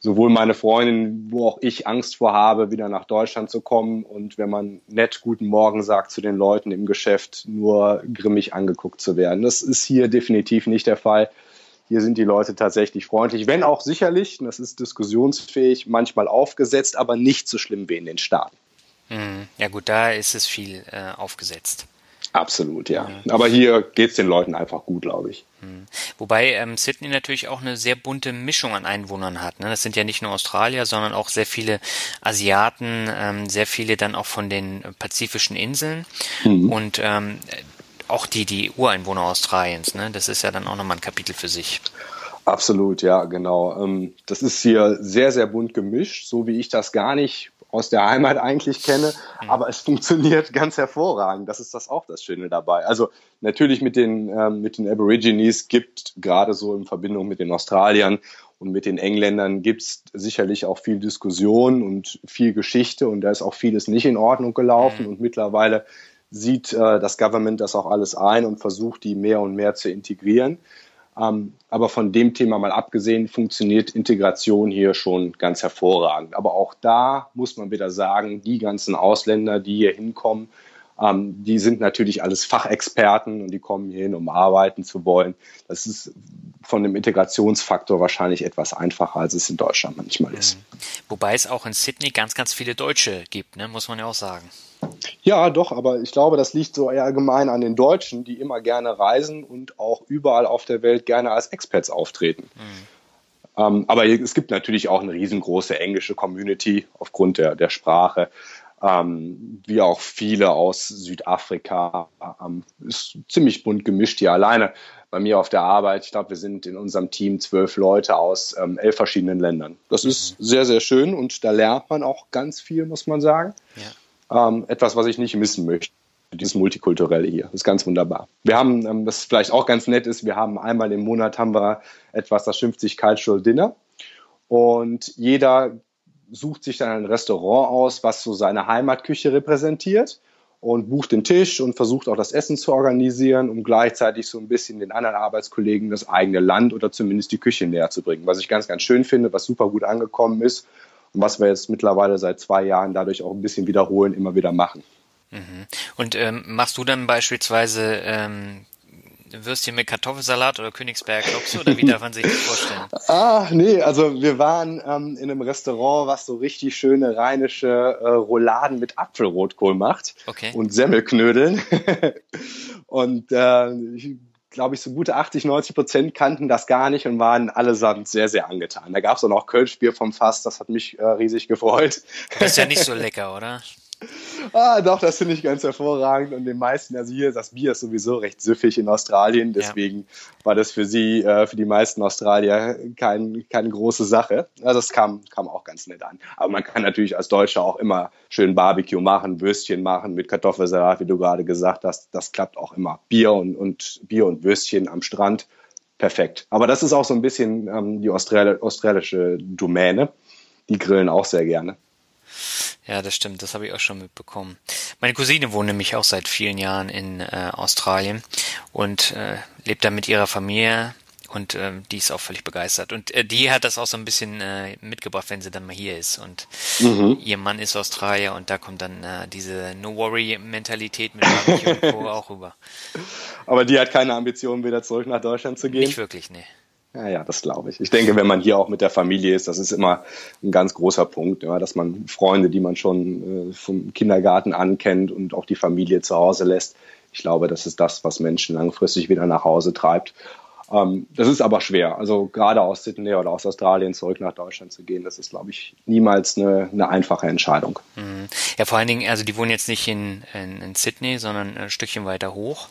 sowohl meine Freundin, wo auch ich Angst vor habe, wieder nach Deutschland zu kommen und wenn man nett guten Morgen sagt zu den Leuten im Geschäft, nur grimmig angeguckt zu werden. Das ist hier definitiv nicht der Fall. Hier sind die Leute tatsächlich freundlich, wenn auch sicherlich, das ist diskussionsfähig, manchmal aufgesetzt, aber nicht so schlimm wie in den Staaten. Hm, ja gut, da ist es viel äh, aufgesetzt. Absolut, ja. Aber hier geht es den Leuten einfach gut, glaube ich. Hm. Wobei ähm, Sydney natürlich auch eine sehr bunte Mischung an Einwohnern hat. Ne? Das sind ja nicht nur Australier, sondern auch sehr viele Asiaten, ähm, sehr viele dann auch von den pazifischen Inseln mhm. und ähm, auch die, die Ureinwohner Australiens. Ne? Das ist ja dann auch nochmal ein Kapitel für sich. Absolut, ja, genau. Ähm, das ist hier sehr, sehr bunt gemischt, so wie ich das gar nicht aus der Heimat eigentlich kenne, mhm. aber es funktioniert ganz hervorragend. Das ist das auch das Schöne dabei. Also natürlich mit den, ähm, mit den Aborigines gibt gerade so in Verbindung mit den Australiern und mit den Engländern gibt es sicherlich auch viel Diskussion und viel Geschichte und da ist auch vieles nicht in Ordnung gelaufen mhm. und mittlerweile sieht äh, das Government das auch alles ein und versucht, die mehr und mehr zu integrieren. Ähm, aber von dem Thema mal abgesehen, funktioniert Integration hier schon ganz hervorragend. Aber auch da muss man wieder sagen, die ganzen Ausländer, die hier hinkommen, ähm, die sind natürlich alles Fachexperten und die kommen hier hin, um arbeiten zu wollen. Das ist von dem Integrationsfaktor wahrscheinlich etwas einfacher, als es in Deutschland manchmal ist. Mhm. Wobei es auch in Sydney ganz, ganz viele Deutsche gibt, ne? muss man ja auch sagen. Ja, doch, aber ich glaube, das liegt so eher allgemein an den Deutschen, die immer gerne reisen und auch überall auf der Welt gerne als Experts auftreten. Mhm. Ähm, aber es gibt natürlich auch eine riesengroße englische Community aufgrund der, der Sprache, ähm, wie auch viele aus Südafrika. Ähm, ist ziemlich bunt gemischt hier. Alleine bei mir auf der Arbeit, ich glaube, wir sind in unserem Team zwölf Leute aus ähm, elf verschiedenen Ländern. Das mhm. ist sehr, sehr schön und da lernt man auch ganz viel, muss man sagen. Ja ähm, etwas, was ich nicht missen möchte. Dieses Multikulturelle hier. Das ist ganz wunderbar. Wir haben, ähm, was vielleicht auch ganz nett ist, wir haben einmal im Monat haben wir etwas, das schimpft sich Cultural Dinner. Und jeder sucht sich dann ein Restaurant aus, was so seine Heimatküche repräsentiert und bucht den Tisch und versucht auch das Essen zu organisieren, um gleichzeitig so ein bisschen den anderen Arbeitskollegen das eigene Land oder zumindest die Küche näher zu bringen. Was ich ganz, ganz schön finde, was super gut angekommen ist und was wir jetzt mittlerweile seit zwei Jahren dadurch auch ein bisschen wiederholen, immer wieder machen. Mhm. Und ähm, machst du dann beispielsweise ähm, Würstchen mit Kartoffelsalat oder Königsberg Klopse oder wie darf man sich das vorstellen? ah, nee, also wir waren ähm, in einem Restaurant, was so richtig schöne rheinische äh, Rouladen mit Apfelrotkohl macht okay. und Semmelknödeln. und äh, ich glaube ich, so gute 80, 90 Prozent kannten das gar nicht und waren allesamt sehr, sehr angetan. Da gab es auch noch Kölschbier vom Fass, das hat mich äh, riesig gefreut. Das ist ja nicht so lecker, oder? Ah, doch, das finde ich ganz hervorragend. Und den meisten, also hier, das Bier ist sowieso recht süffig in Australien, deswegen ja. war das für sie, äh, für die meisten Australier kein, keine große Sache. Also das kam, kam auch ganz nett an. Aber man kann natürlich als Deutscher auch immer schön Barbecue machen, Würstchen machen mit Kartoffelsalat, wie du gerade gesagt hast. Das klappt auch immer. Bier und, und Bier und Würstchen am Strand. Perfekt. Aber das ist auch so ein bisschen ähm, die Australi australische Domäne. Die grillen auch sehr gerne. Ja, das stimmt, das habe ich auch schon mitbekommen. Meine Cousine wohnt nämlich auch seit vielen Jahren in äh, Australien und äh, lebt da mit ihrer Familie und äh, die ist auch völlig begeistert. Und äh, die hat das auch so ein bisschen äh, mitgebracht, wenn sie dann mal hier ist. Und mhm. ihr Mann ist Australier und da kommt dann äh, diese No-Worry-Mentalität mit Barbecue und Co. auch rüber. Aber die hat keine Ambition, wieder zurück nach Deutschland zu gehen? Nicht wirklich, nee. Ja, ja, das glaube ich. Ich denke, wenn man hier auch mit der Familie ist, das ist immer ein ganz großer Punkt, ja, dass man Freunde, die man schon äh, vom Kindergarten an kennt und auch die Familie zu Hause lässt. Ich glaube, das ist das, was Menschen langfristig wieder nach Hause treibt. Ähm, das ist aber schwer. Also gerade aus Sydney oder aus Australien zurück nach Deutschland zu gehen, das ist, glaube ich, niemals eine, eine einfache Entscheidung. Mhm. Ja, vor allen Dingen, also die wohnen jetzt nicht in, in, in Sydney, sondern ein Stückchen weiter hoch.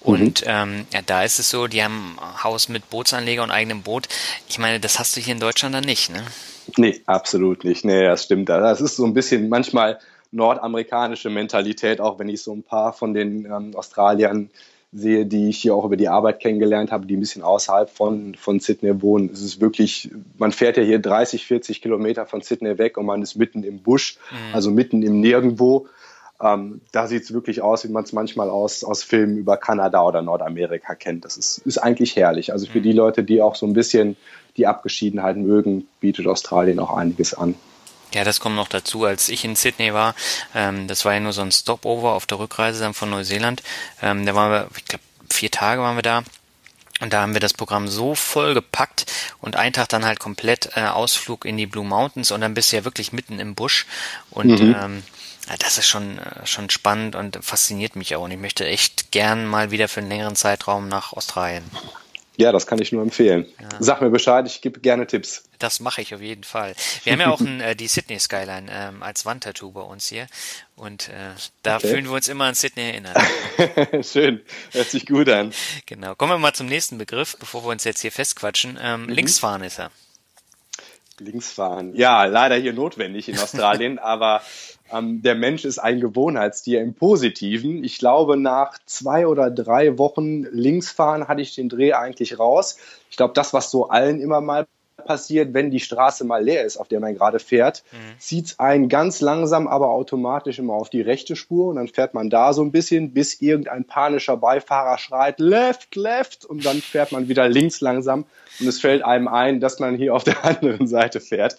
Und mhm. ähm, ja, da ist es so, die haben ein Haus mit Bootsanleger und eigenem Boot. Ich meine, das hast du hier in Deutschland dann nicht, ne? Nee, absolut nicht. Nee, das stimmt. Das ist so ein bisschen manchmal nordamerikanische Mentalität, auch wenn ich so ein paar von den ähm, Australiern sehe, die ich hier auch über die Arbeit kennengelernt habe, die ein bisschen außerhalb von, von Sydney wohnen. Es ist wirklich, man fährt ja hier 30, 40 Kilometer von Sydney weg und man ist mitten im Busch, mhm. also mitten im Nirgendwo. Ähm, da sieht es wirklich aus, wie man es manchmal aus, aus Filmen über Kanada oder Nordamerika kennt. Das ist, ist eigentlich herrlich. Also für mhm. die Leute, die auch so ein bisschen die Abgeschiedenheit mögen, bietet Australien auch einiges an. Ja, das kommt noch dazu. Als ich in Sydney war, ähm, das war ja nur so ein Stopover auf der Rückreise dann von Neuseeland. Ähm, da waren wir, ich glaube, vier Tage waren wir da. Und da haben wir das Programm so voll gepackt und einen Tag dann halt komplett äh, Ausflug in die Blue Mountains und dann bist du ja wirklich mitten im Busch. Und mhm. ähm, das ist schon, äh, schon spannend und fasziniert mich auch. Und ich möchte echt gern mal wieder für einen längeren Zeitraum nach Australien. Ja, das kann ich nur empfehlen. Ja. Sag mir Bescheid, ich gebe gerne Tipps. Das mache ich auf jeden Fall. Wir haben ja auch ein, äh, die Sydney Skyline ähm, als Wandtattoo bei uns hier und äh, da okay. fühlen wir uns immer an Sydney erinnern. Schön, hört sich gut an. Genau. Kommen wir mal zum nächsten Begriff, bevor wir uns jetzt hier festquatschen. Ähm, mhm. Linksfahren ist er. Linksfahren. Ja, leider hier notwendig in Australien, aber ähm, der Mensch ist ein Gewohnheitstier im Positiven. Ich glaube, nach zwei oder drei Wochen Linksfahren hatte ich den Dreh eigentlich raus. Ich glaube, das, was so allen immer mal passiert, wenn die Straße mal leer ist, auf der man gerade fährt, mhm. zieht es einen ganz langsam, aber automatisch immer auf die rechte Spur und dann fährt man da so ein bisschen, bis irgendein panischer Beifahrer schreit, left, left und dann fährt man wieder links langsam und es fällt einem ein, dass man hier auf der anderen Seite fährt.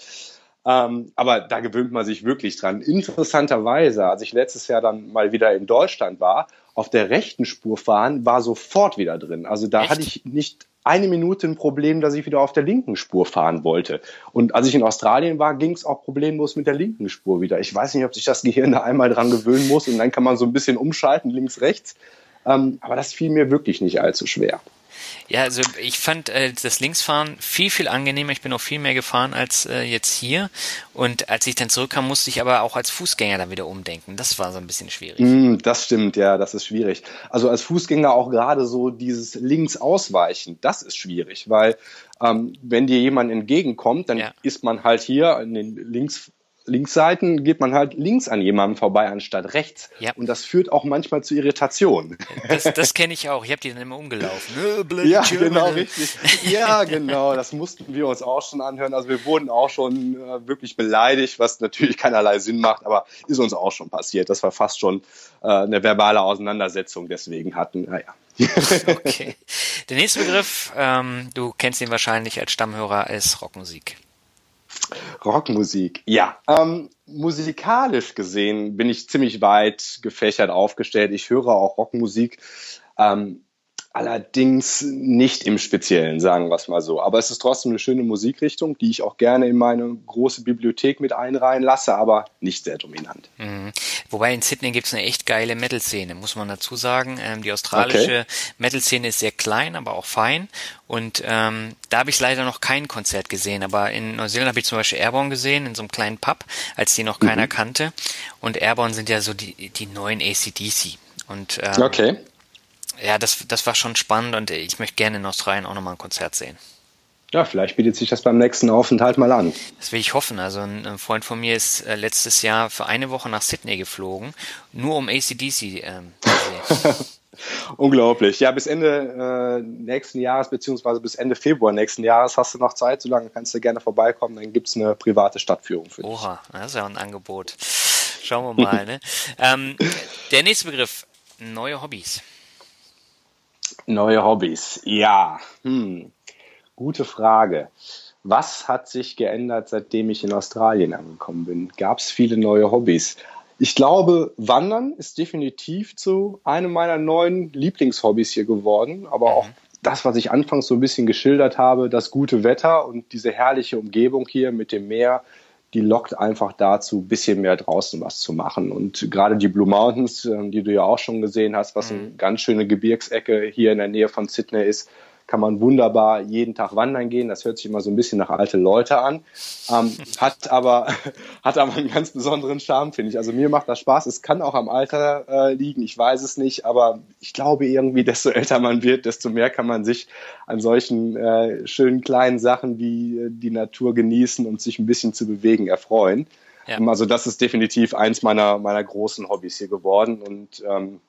Ähm, aber da gewöhnt man sich wirklich dran. Interessanterweise, als ich letztes Jahr dann mal wieder in Deutschland war, auf der rechten Spur fahren, war sofort wieder drin. Also da Echt? hatte ich nicht eine Minute ein Problem, dass ich wieder auf der linken Spur fahren wollte. Und als ich in Australien war, ging es auch problemlos mit der linken Spur wieder. Ich weiß nicht, ob sich das Gehirn da einmal dran gewöhnen muss und dann kann man so ein bisschen umschalten, links, rechts. Ähm, aber das fiel mir wirklich nicht allzu schwer. Ja, also ich fand äh, das Linksfahren viel, viel angenehmer. Ich bin auch viel mehr gefahren als äh, jetzt hier. Und als ich dann zurückkam, musste ich aber auch als Fußgänger dann wieder umdenken. Das war so ein bisschen schwierig. Mm, das stimmt, ja, das ist schwierig. Also als Fußgänger auch gerade so dieses Links ausweichen, das ist schwierig, weil ähm, wenn dir jemand entgegenkommt, dann ja. ist man halt hier in den links Linksseiten geht man halt links an jemandem vorbei anstatt rechts. Ja. Und das führt auch manchmal zu Irritationen. Das, das kenne ich auch. Ich habe die dann immer umgelaufen. ja, genau, richtig. Ja, genau. Das mussten wir uns auch schon anhören. Also wir wurden auch schon äh, wirklich beleidigt, was natürlich keinerlei Sinn macht, aber ist uns auch schon passiert, dass wir fast schon äh, eine verbale Auseinandersetzung deswegen hatten. Naja. okay. Der nächste Begriff, ähm, du kennst ihn wahrscheinlich als Stammhörer, ist Rockmusik. Rockmusik, ja. Ähm, musikalisch gesehen bin ich ziemlich weit gefächert aufgestellt. Ich höre auch Rockmusik. Ähm, Allerdings nicht im Speziellen, sagen wir es mal so. Aber es ist trotzdem eine schöne Musikrichtung, die ich auch gerne in meine große Bibliothek mit einreihen lasse, aber nicht sehr dominant. Mhm. Wobei in Sydney gibt es eine echt geile Metal-Szene, muss man dazu sagen. Ähm, die australische okay. Metal-Szene ist sehr klein, aber auch fein. Und ähm, da habe ich leider noch kein Konzert gesehen. Aber in Neuseeland habe ich zum Beispiel Airborne gesehen, in so einem kleinen Pub, als die noch keiner mhm. kannte. Und Airborne sind ja so die, die neuen ACDC. Und ähm, okay ja, das, das war schon spannend und ich möchte gerne in Australien auch nochmal ein Konzert sehen. Ja, vielleicht bietet sich das beim nächsten Aufenthalt mal an. Das will ich hoffen. Also ein, Freund von mir ist äh, letztes Jahr für eine Woche nach Sydney geflogen, nur um ACDC ähm, zu sehen. Unglaublich. Ja, bis Ende äh, nächsten Jahres, beziehungsweise bis Ende Februar nächsten Jahres hast du noch Zeit, solange kannst du gerne vorbeikommen, dann gibt es eine private Stadtführung für dich. Oha, das ist ja ein Angebot. Schauen wir mal. ne? ähm, der nächste Begriff, neue Hobbys. Neue Hobbys. Ja, hm. gute Frage. Was hat sich geändert, seitdem ich in Australien angekommen bin? Gab es viele neue Hobbys? Ich glaube, Wandern ist definitiv zu einem meiner neuen Lieblingshobbys hier geworden, aber auch mhm. das, was ich anfangs so ein bisschen geschildert habe, das gute Wetter und diese herrliche Umgebung hier mit dem Meer, die lockt einfach dazu, ein bisschen mehr draußen was zu machen. Und gerade die Blue Mountains, ähm, die du ja auch schon gesehen hast, was eine mhm. ganz schöne Gebirgsecke hier in der Nähe von Sydney ist, kann man wunderbar jeden Tag wandern gehen. Das hört sich immer so ein bisschen nach alte Leute an, ähm, hat aber hat aber einen ganz besonderen Charme, finde ich. Also mir macht das Spaß. Es kann auch am Alter äh, liegen, ich weiß es nicht, aber ich glaube irgendwie, desto älter man wird, desto mehr kann man sich an solchen äh, schönen kleinen Sachen wie äh, die Natur genießen und sich ein bisschen zu bewegen erfreuen. Ja. Also das ist definitiv eins meiner meiner großen Hobbys hier geworden und ähm,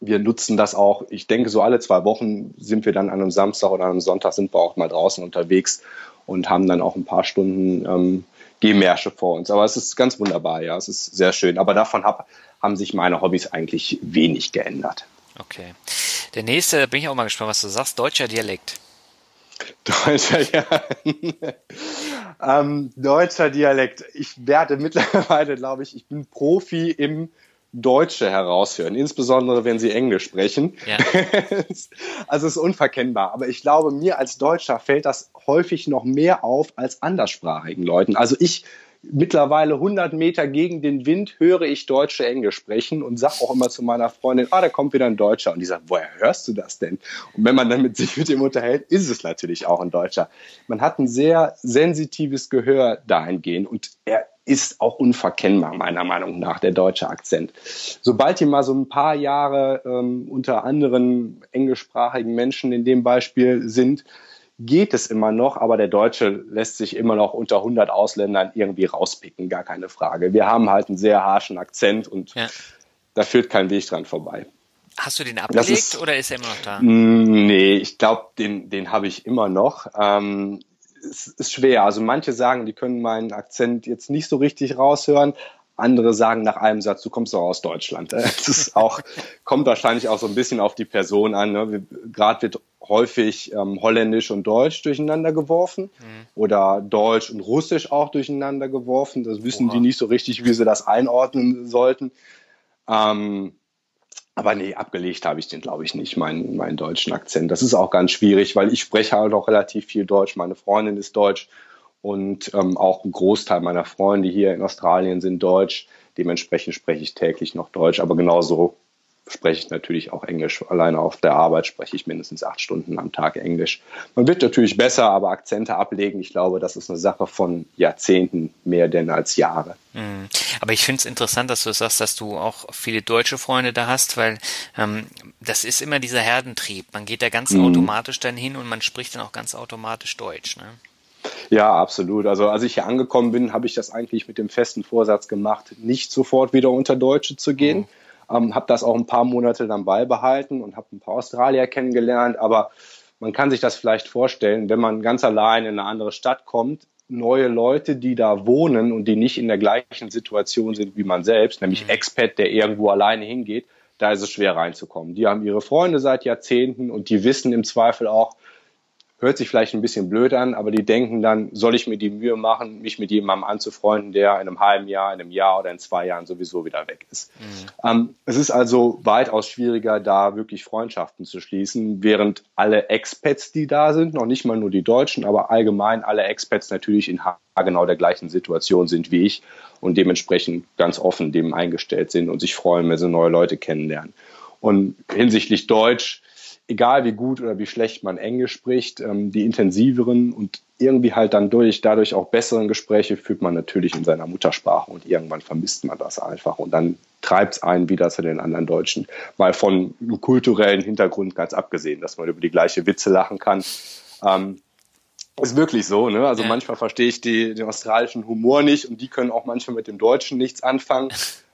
wir nutzen das auch, ich denke, so alle zwei Wochen sind wir dann an einem Samstag oder einem Sonntag sind wir auch mal draußen unterwegs und haben dann auch ein paar Stunden ähm, Gehmärsche vor uns. Aber es ist ganz wunderbar, ja, es ist sehr schön. Aber davon hab, haben sich meine Hobbys eigentlich wenig geändert. Okay. Der nächste, da bin ich auch mal gespannt, was du sagst, deutscher Dialekt. Deutscher, ja. ähm, deutscher Dialekt. Ich werde mittlerweile, glaube ich, ich bin Profi im Deutsche heraushören, insbesondere wenn sie Englisch sprechen. Ja. also es ist unverkennbar. Aber ich glaube, mir als Deutscher fällt das häufig noch mehr auf als anderssprachigen Leuten. Also ich mittlerweile 100 Meter gegen den Wind höre ich Deutsche Englisch sprechen und sage auch immer zu meiner Freundin, ah, da kommt wieder ein Deutscher. Und die sagt, woher hörst du das denn? Und wenn man dann mit sich mit ihm unterhält, ist es natürlich auch ein Deutscher. Man hat ein sehr sensitives Gehör dahingehend und er ist auch unverkennbar, meiner Meinung nach, der deutsche Akzent. Sobald die mal so ein paar Jahre ähm, unter anderen englischsprachigen Menschen in dem Beispiel sind, geht es immer noch, aber der Deutsche lässt sich immer noch unter 100 Ausländern irgendwie rauspicken, gar keine Frage. Wir haben halt einen sehr harschen Akzent und ja. da führt kein Weg dran vorbei. Hast du den abgelegt ist, oder ist er immer noch da? Mm, nee, ich glaube, den, den habe ich immer noch. Ähm, es ist schwer. Also manche sagen, die können meinen Akzent jetzt nicht so richtig raushören. Andere sagen nach einem Satz, du kommst doch aus Deutschland. Das ist auch, kommt wahrscheinlich auch so ein bisschen auf die Person an. Ne? Gerade wird häufig ähm, Holländisch und Deutsch durcheinander geworfen mhm. oder Deutsch und Russisch auch durcheinander geworfen. Das wissen Oha. die nicht so richtig, wie sie das einordnen sollten. Ähm, aber nee, abgelegt habe ich den, glaube ich, nicht, meinen, meinen deutschen Akzent. Das ist auch ganz schwierig, weil ich spreche halt auch relativ viel Deutsch. Meine Freundin ist Deutsch und ähm, auch ein Großteil meiner Freunde hier in Australien sind Deutsch. Dementsprechend spreche ich täglich noch Deutsch, aber genauso spreche ich natürlich auch Englisch. Alleine auf der Arbeit spreche ich mindestens acht Stunden am Tag Englisch. Man wird natürlich besser, aber Akzente ablegen, ich glaube, das ist eine Sache von Jahrzehnten mehr denn als Jahre. Mhm. Aber ich finde es interessant, dass du sagst, dass du auch viele deutsche Freunde da hast, weil ähm, das ist immer dieser Herdentrieb. Man geht da ganz mhm. automatisch dann hin und man spricht dann auch ganz automatisch Deutsch. Ne? Ja, absolut. Also als ich hier angekommen bin, habe ich das eigentlich mit dem festen Vorsatz gemacht, nicht sofort wieder unter Deutsche zu gehen. Mhm ähm, habe das auch ein paar Monate dann beibehalten und habe ein paar Australier kennengelernt. Aber man kann sich das vielleicht vorstellen, wenn man ganz allein in eine andere Stadt kommt, neue Leute, die da wohnen und die nicht in der gleichen Situation sind wie man selbst, nämlich mhm. Expat, der irgendwo alleine hingeht, da ist es schwer reinzukommen. Die haben ihre Freunde seit Jahrzehnten und die wissen im Zweifel auch, hört sich vielleicht ein bisschen blöd an, aber die denken dann, soll ich mir die Mühe machen, mich mit jemandem anzufreunden, der in einem halben Jahr, in einem Jahr oder in zwei Jahren sowieso wieder weg ist. Mhm. Ähm, es ist also weitaus schwieriger, da wirklich Freundschaften zu schließen, während alle Expats, die da sind, noch nicht mal nur die Deutschen, aber allgemein alle Expats natürlich in genau der gleichen Situation sind wie ich und dementsprechend ganz offen dem eingestellt sind und sich freuen, wenn sie neue Leute kennenlernen. Und hinsichtlich Deutsch, egal wie gut oder wie schlecht man Englisch spricht, ähm, die intensiveren und irgendwie halt dann durch, dadurch auch besseren Gespräche führt man natürlich in seiner Muttersprache und irgendwann vermisst man das einfach und dann treibt es einen wieder zu den anderen Deutschen. Mal von einem kulturellen Hintergrund ganz abgesehen, dass man über die gleiche Witze lachen kann. Ähm, ist wirklich so, ne? Also ja. manchmal verstehe ich die, den australischen Humor nicht und die können auch manchmal mit dem Deutschen nichts anfangen.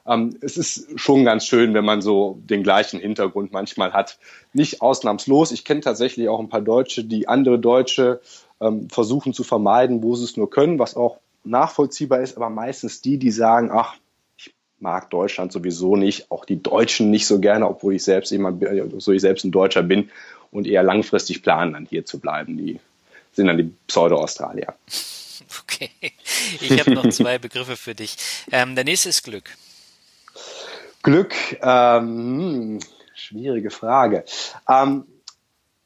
Ähm, es ist schon ganz schön, wenn man so den gleichen Hintergrund manchmal hat. Nicht ausnahmslos. Ich kenne tatsächlich auch ein paar Deutsche, die andere Deutsche ähm, versuchen zu vermeiden, wo sie es nur können, was auch nachvollziehbar ist, aber meistens die, die sagen, ach, ich mag Deutschland sowieso nicht, auch die Deutschen nicht so gerne, obwohl ich selbst jemand, so ich selbst ein Deutscher bin und eher langfristig planen, dann hier zu bleiben. Die sind dann die Pseudo-Australier. Okay, ich habe noch zwei Begriffe für dich. Ähm, der nächste ist Glück. Glück, ähm, hm, schwierige Frage. Ähm,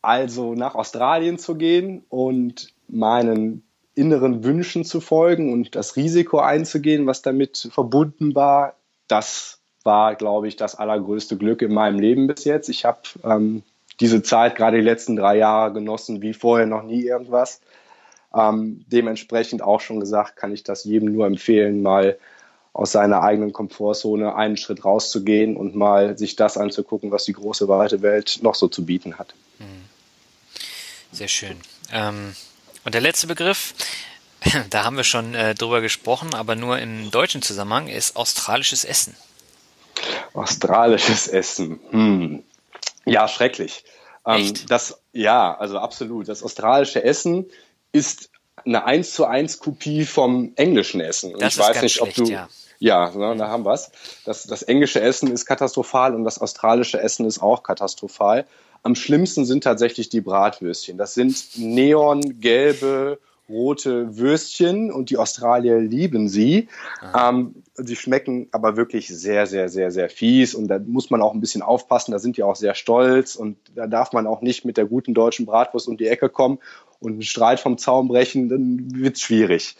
also nach Australien zu gehen und meinen inneren Wünschen zu folgen und das Risiko einzugehen, was damit verbunden war, das war, glaube ich, das allergrößte Glück in meinem Leben bis jetzt. Ich habe ähm, diese Zeit, gerade die letzten drei Jahre, genossen wie vorher noch nie irgendwas. Ähm, dementsprechend auch schon gesagt, kann ich das jedem nur empfehlen, mal aus seiner eigenen Komfortzone einen Schritt rauszugehen und mal sich das anzugucken, was die große weite Welt noch so zu bieten hat. Hm. Sehr schön. Ähm, und der letzte Begriff, da haben wir schon äh, drüber gesprochen, aber nur im deutschen Zusammenhang, ist australisches Essen. Australisches Essen. Hm. Ja, schrecklich. Ähm, das, ja, also absolut. Das australische Essen ist eine 1 zu 1 Kopie vom englischen Essen. Und das ich weiß nicht, schlecht, ob du, ja. Ja, ne, da haben wir's. Das, das englische Essen ist katastrophal und das australische Essen ist auch katastrophal. Am schlimmsten sind tatsächlich die Bratwürstchen. Das sind neongelbe, rote Würstchen und die Australier lieben sie. Ähm, Sie schmecken aber wirklich sehr, sehr, sehr, sehr fies und da muss man auch ein bisschen aufpassen. Da sind die auch sehr stolz und da darf man auch nicht mit der guten deutschen Bratwurst um die Ecke kommen und einen Streit vom Zaun brechen, dann wird's schwierig.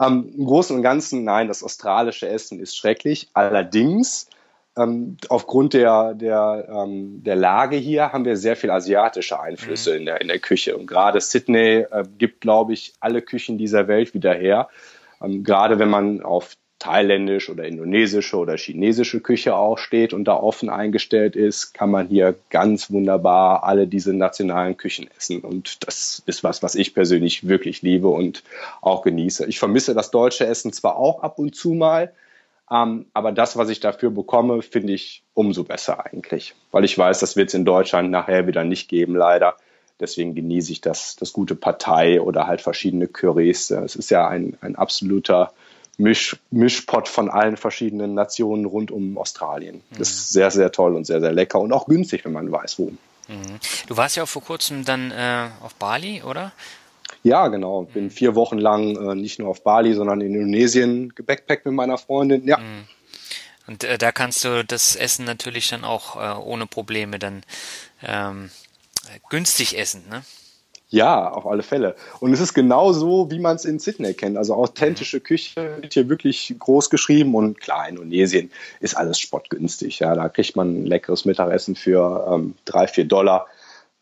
Ähm, Im Großen und Ganzen, nein, das australische Essen ist schrecklich. Allerdings ähm, aufgrund der, der, ähm, der Lage hier haben wir sehr viel asiatische Einflüsse mhm. in, der, in der Küche. Und gerade Sydney äh, gibt, glaube ich, alle Küchen dieser Welt wieder her. Ähm, gerade wenn man auf thailändisch oder indonesische oder chinesische Küche auch steht und da offen eingestellt ist, kann man hier ganz wunderbar alle diese nationalen Küchen essen. Und das ist was, was ich persönlich wirklich liebe und auch genieße. Ich vermisse das deutsche Essen zwar auch ab und zu mal, ähm, aber das, was ich dafür bekomme, finde ich umso besser eigentlich, weil ich weiß, das wird es in Deutschland nachher wieder nicht geben, leider. Deswegen genieße ich das, das gute Partei oder halt verschiedene Currys. Es ist ja ein, ein absoluter Misch, Mischpott von allen verschiedenen Nationen rund um Australien. Das ist sehr, sehr toll und sehr, sehr lecker und auch günstig, wenn man weiß, wo. Mhm. Du warst ja auch vor kurzem dann äh, auf Bali, oder? Ja, genau. Bin vier Wochen lang äh, nicht nur auf Bali, sondern in Indonesien gebackpackt mit meiner Freundin. Ja. Mhm. Und äh, da kannst du das Essen natürlich dann auch äh, ohne Probleme dann ähm, günstig essen, ne? Ja, auf alle Fälle. Und es ist genau so, wie man es in Sydney kennt. Also authentische Küche wird hier wirklich groß geschrieben und klar, Indonesien ist alles spottgünstig. Ja, da kriegt man ein leckeres Mittagessen für ähm, drei, vier Dollar,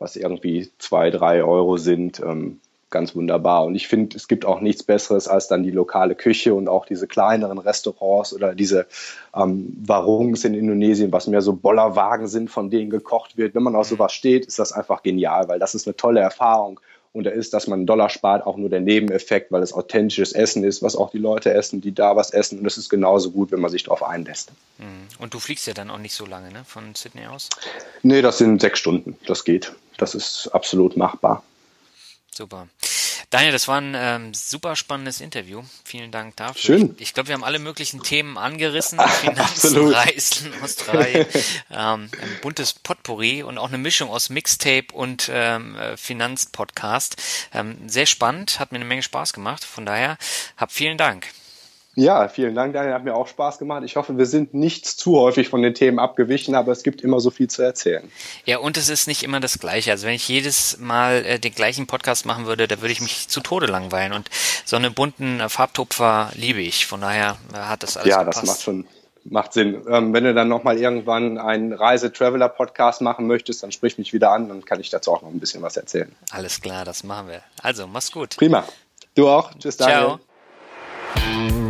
was irgendwie zwei, drei Euro sind. Ähm, ganz wunderbar. Und ich finde, es gibt auch nichts Besseres als dann die lokale Küche und auch diese kleineren Restaurants oder diese ähm, Warungs in Indonesien, was mehr so Bollerwagen sind, von denen gekocht wird. Wenn man auf sowas steht, ist das einfach genial, weil das ist eine tolle Erfahrung. Und da ist, dass man einen Dollar spart, auch nur der Nebeneffekt, weil es authentisches Essen ist, was auch die Leute essen, die da was essen. Und das ist genauso gut, wenn man sich darauf einlässt. Mhm. Und du fliegst ja dann auch nicht so lange, ne? Von Sydney aus? Nee, das sind sechs Stunden. Das geht. Das ist absolut machbar. Super. Daniel, das war ein ähm, super spannendes Interview. Vielen Dank dafür. Schön. Ich, ich glaube, wir haben alle möglichen Themen angerissen. Finanzen, Reisen, Australien, ähm, ein buntes Potpourri und auch eine Mischung aus Mixtape und ähm, äh, Finanzpodcast. Ähm, sehr spannend, hat mir eine Menge Spaß gemacht. Von daher, hab vielen Dank. Ja, vielen Dank, Daniel. Hat mir auch Spaß gemacht. Ich hoffe, wir sind nicht zu häufig von den Themen abgewichen, aber es gibt immer so viel zu erzählen. Ja, und es ist nicht immer das Gleiche. Also wenn ich jedes Mal äh, den gleichen Podcast machen würde, da würde ich mich zu Tode langweilen. Und so einen bunten äh, Farbtupfer liebe ich. Von daher äh, hat das alles Ja, gepasst. das macht schon macht Sinn. Ähm, wenn du dann nochmal irgendwann einen Reise-Traveler-Podcast machen möchtest, dann sprich mich wieder an, dann kann ich dazu auch noch ein bisschen was erzählen. Alles klar, das machen wir. Also, mach's gut. Prima. Du auch. Tschüss, Daniel. Ciao.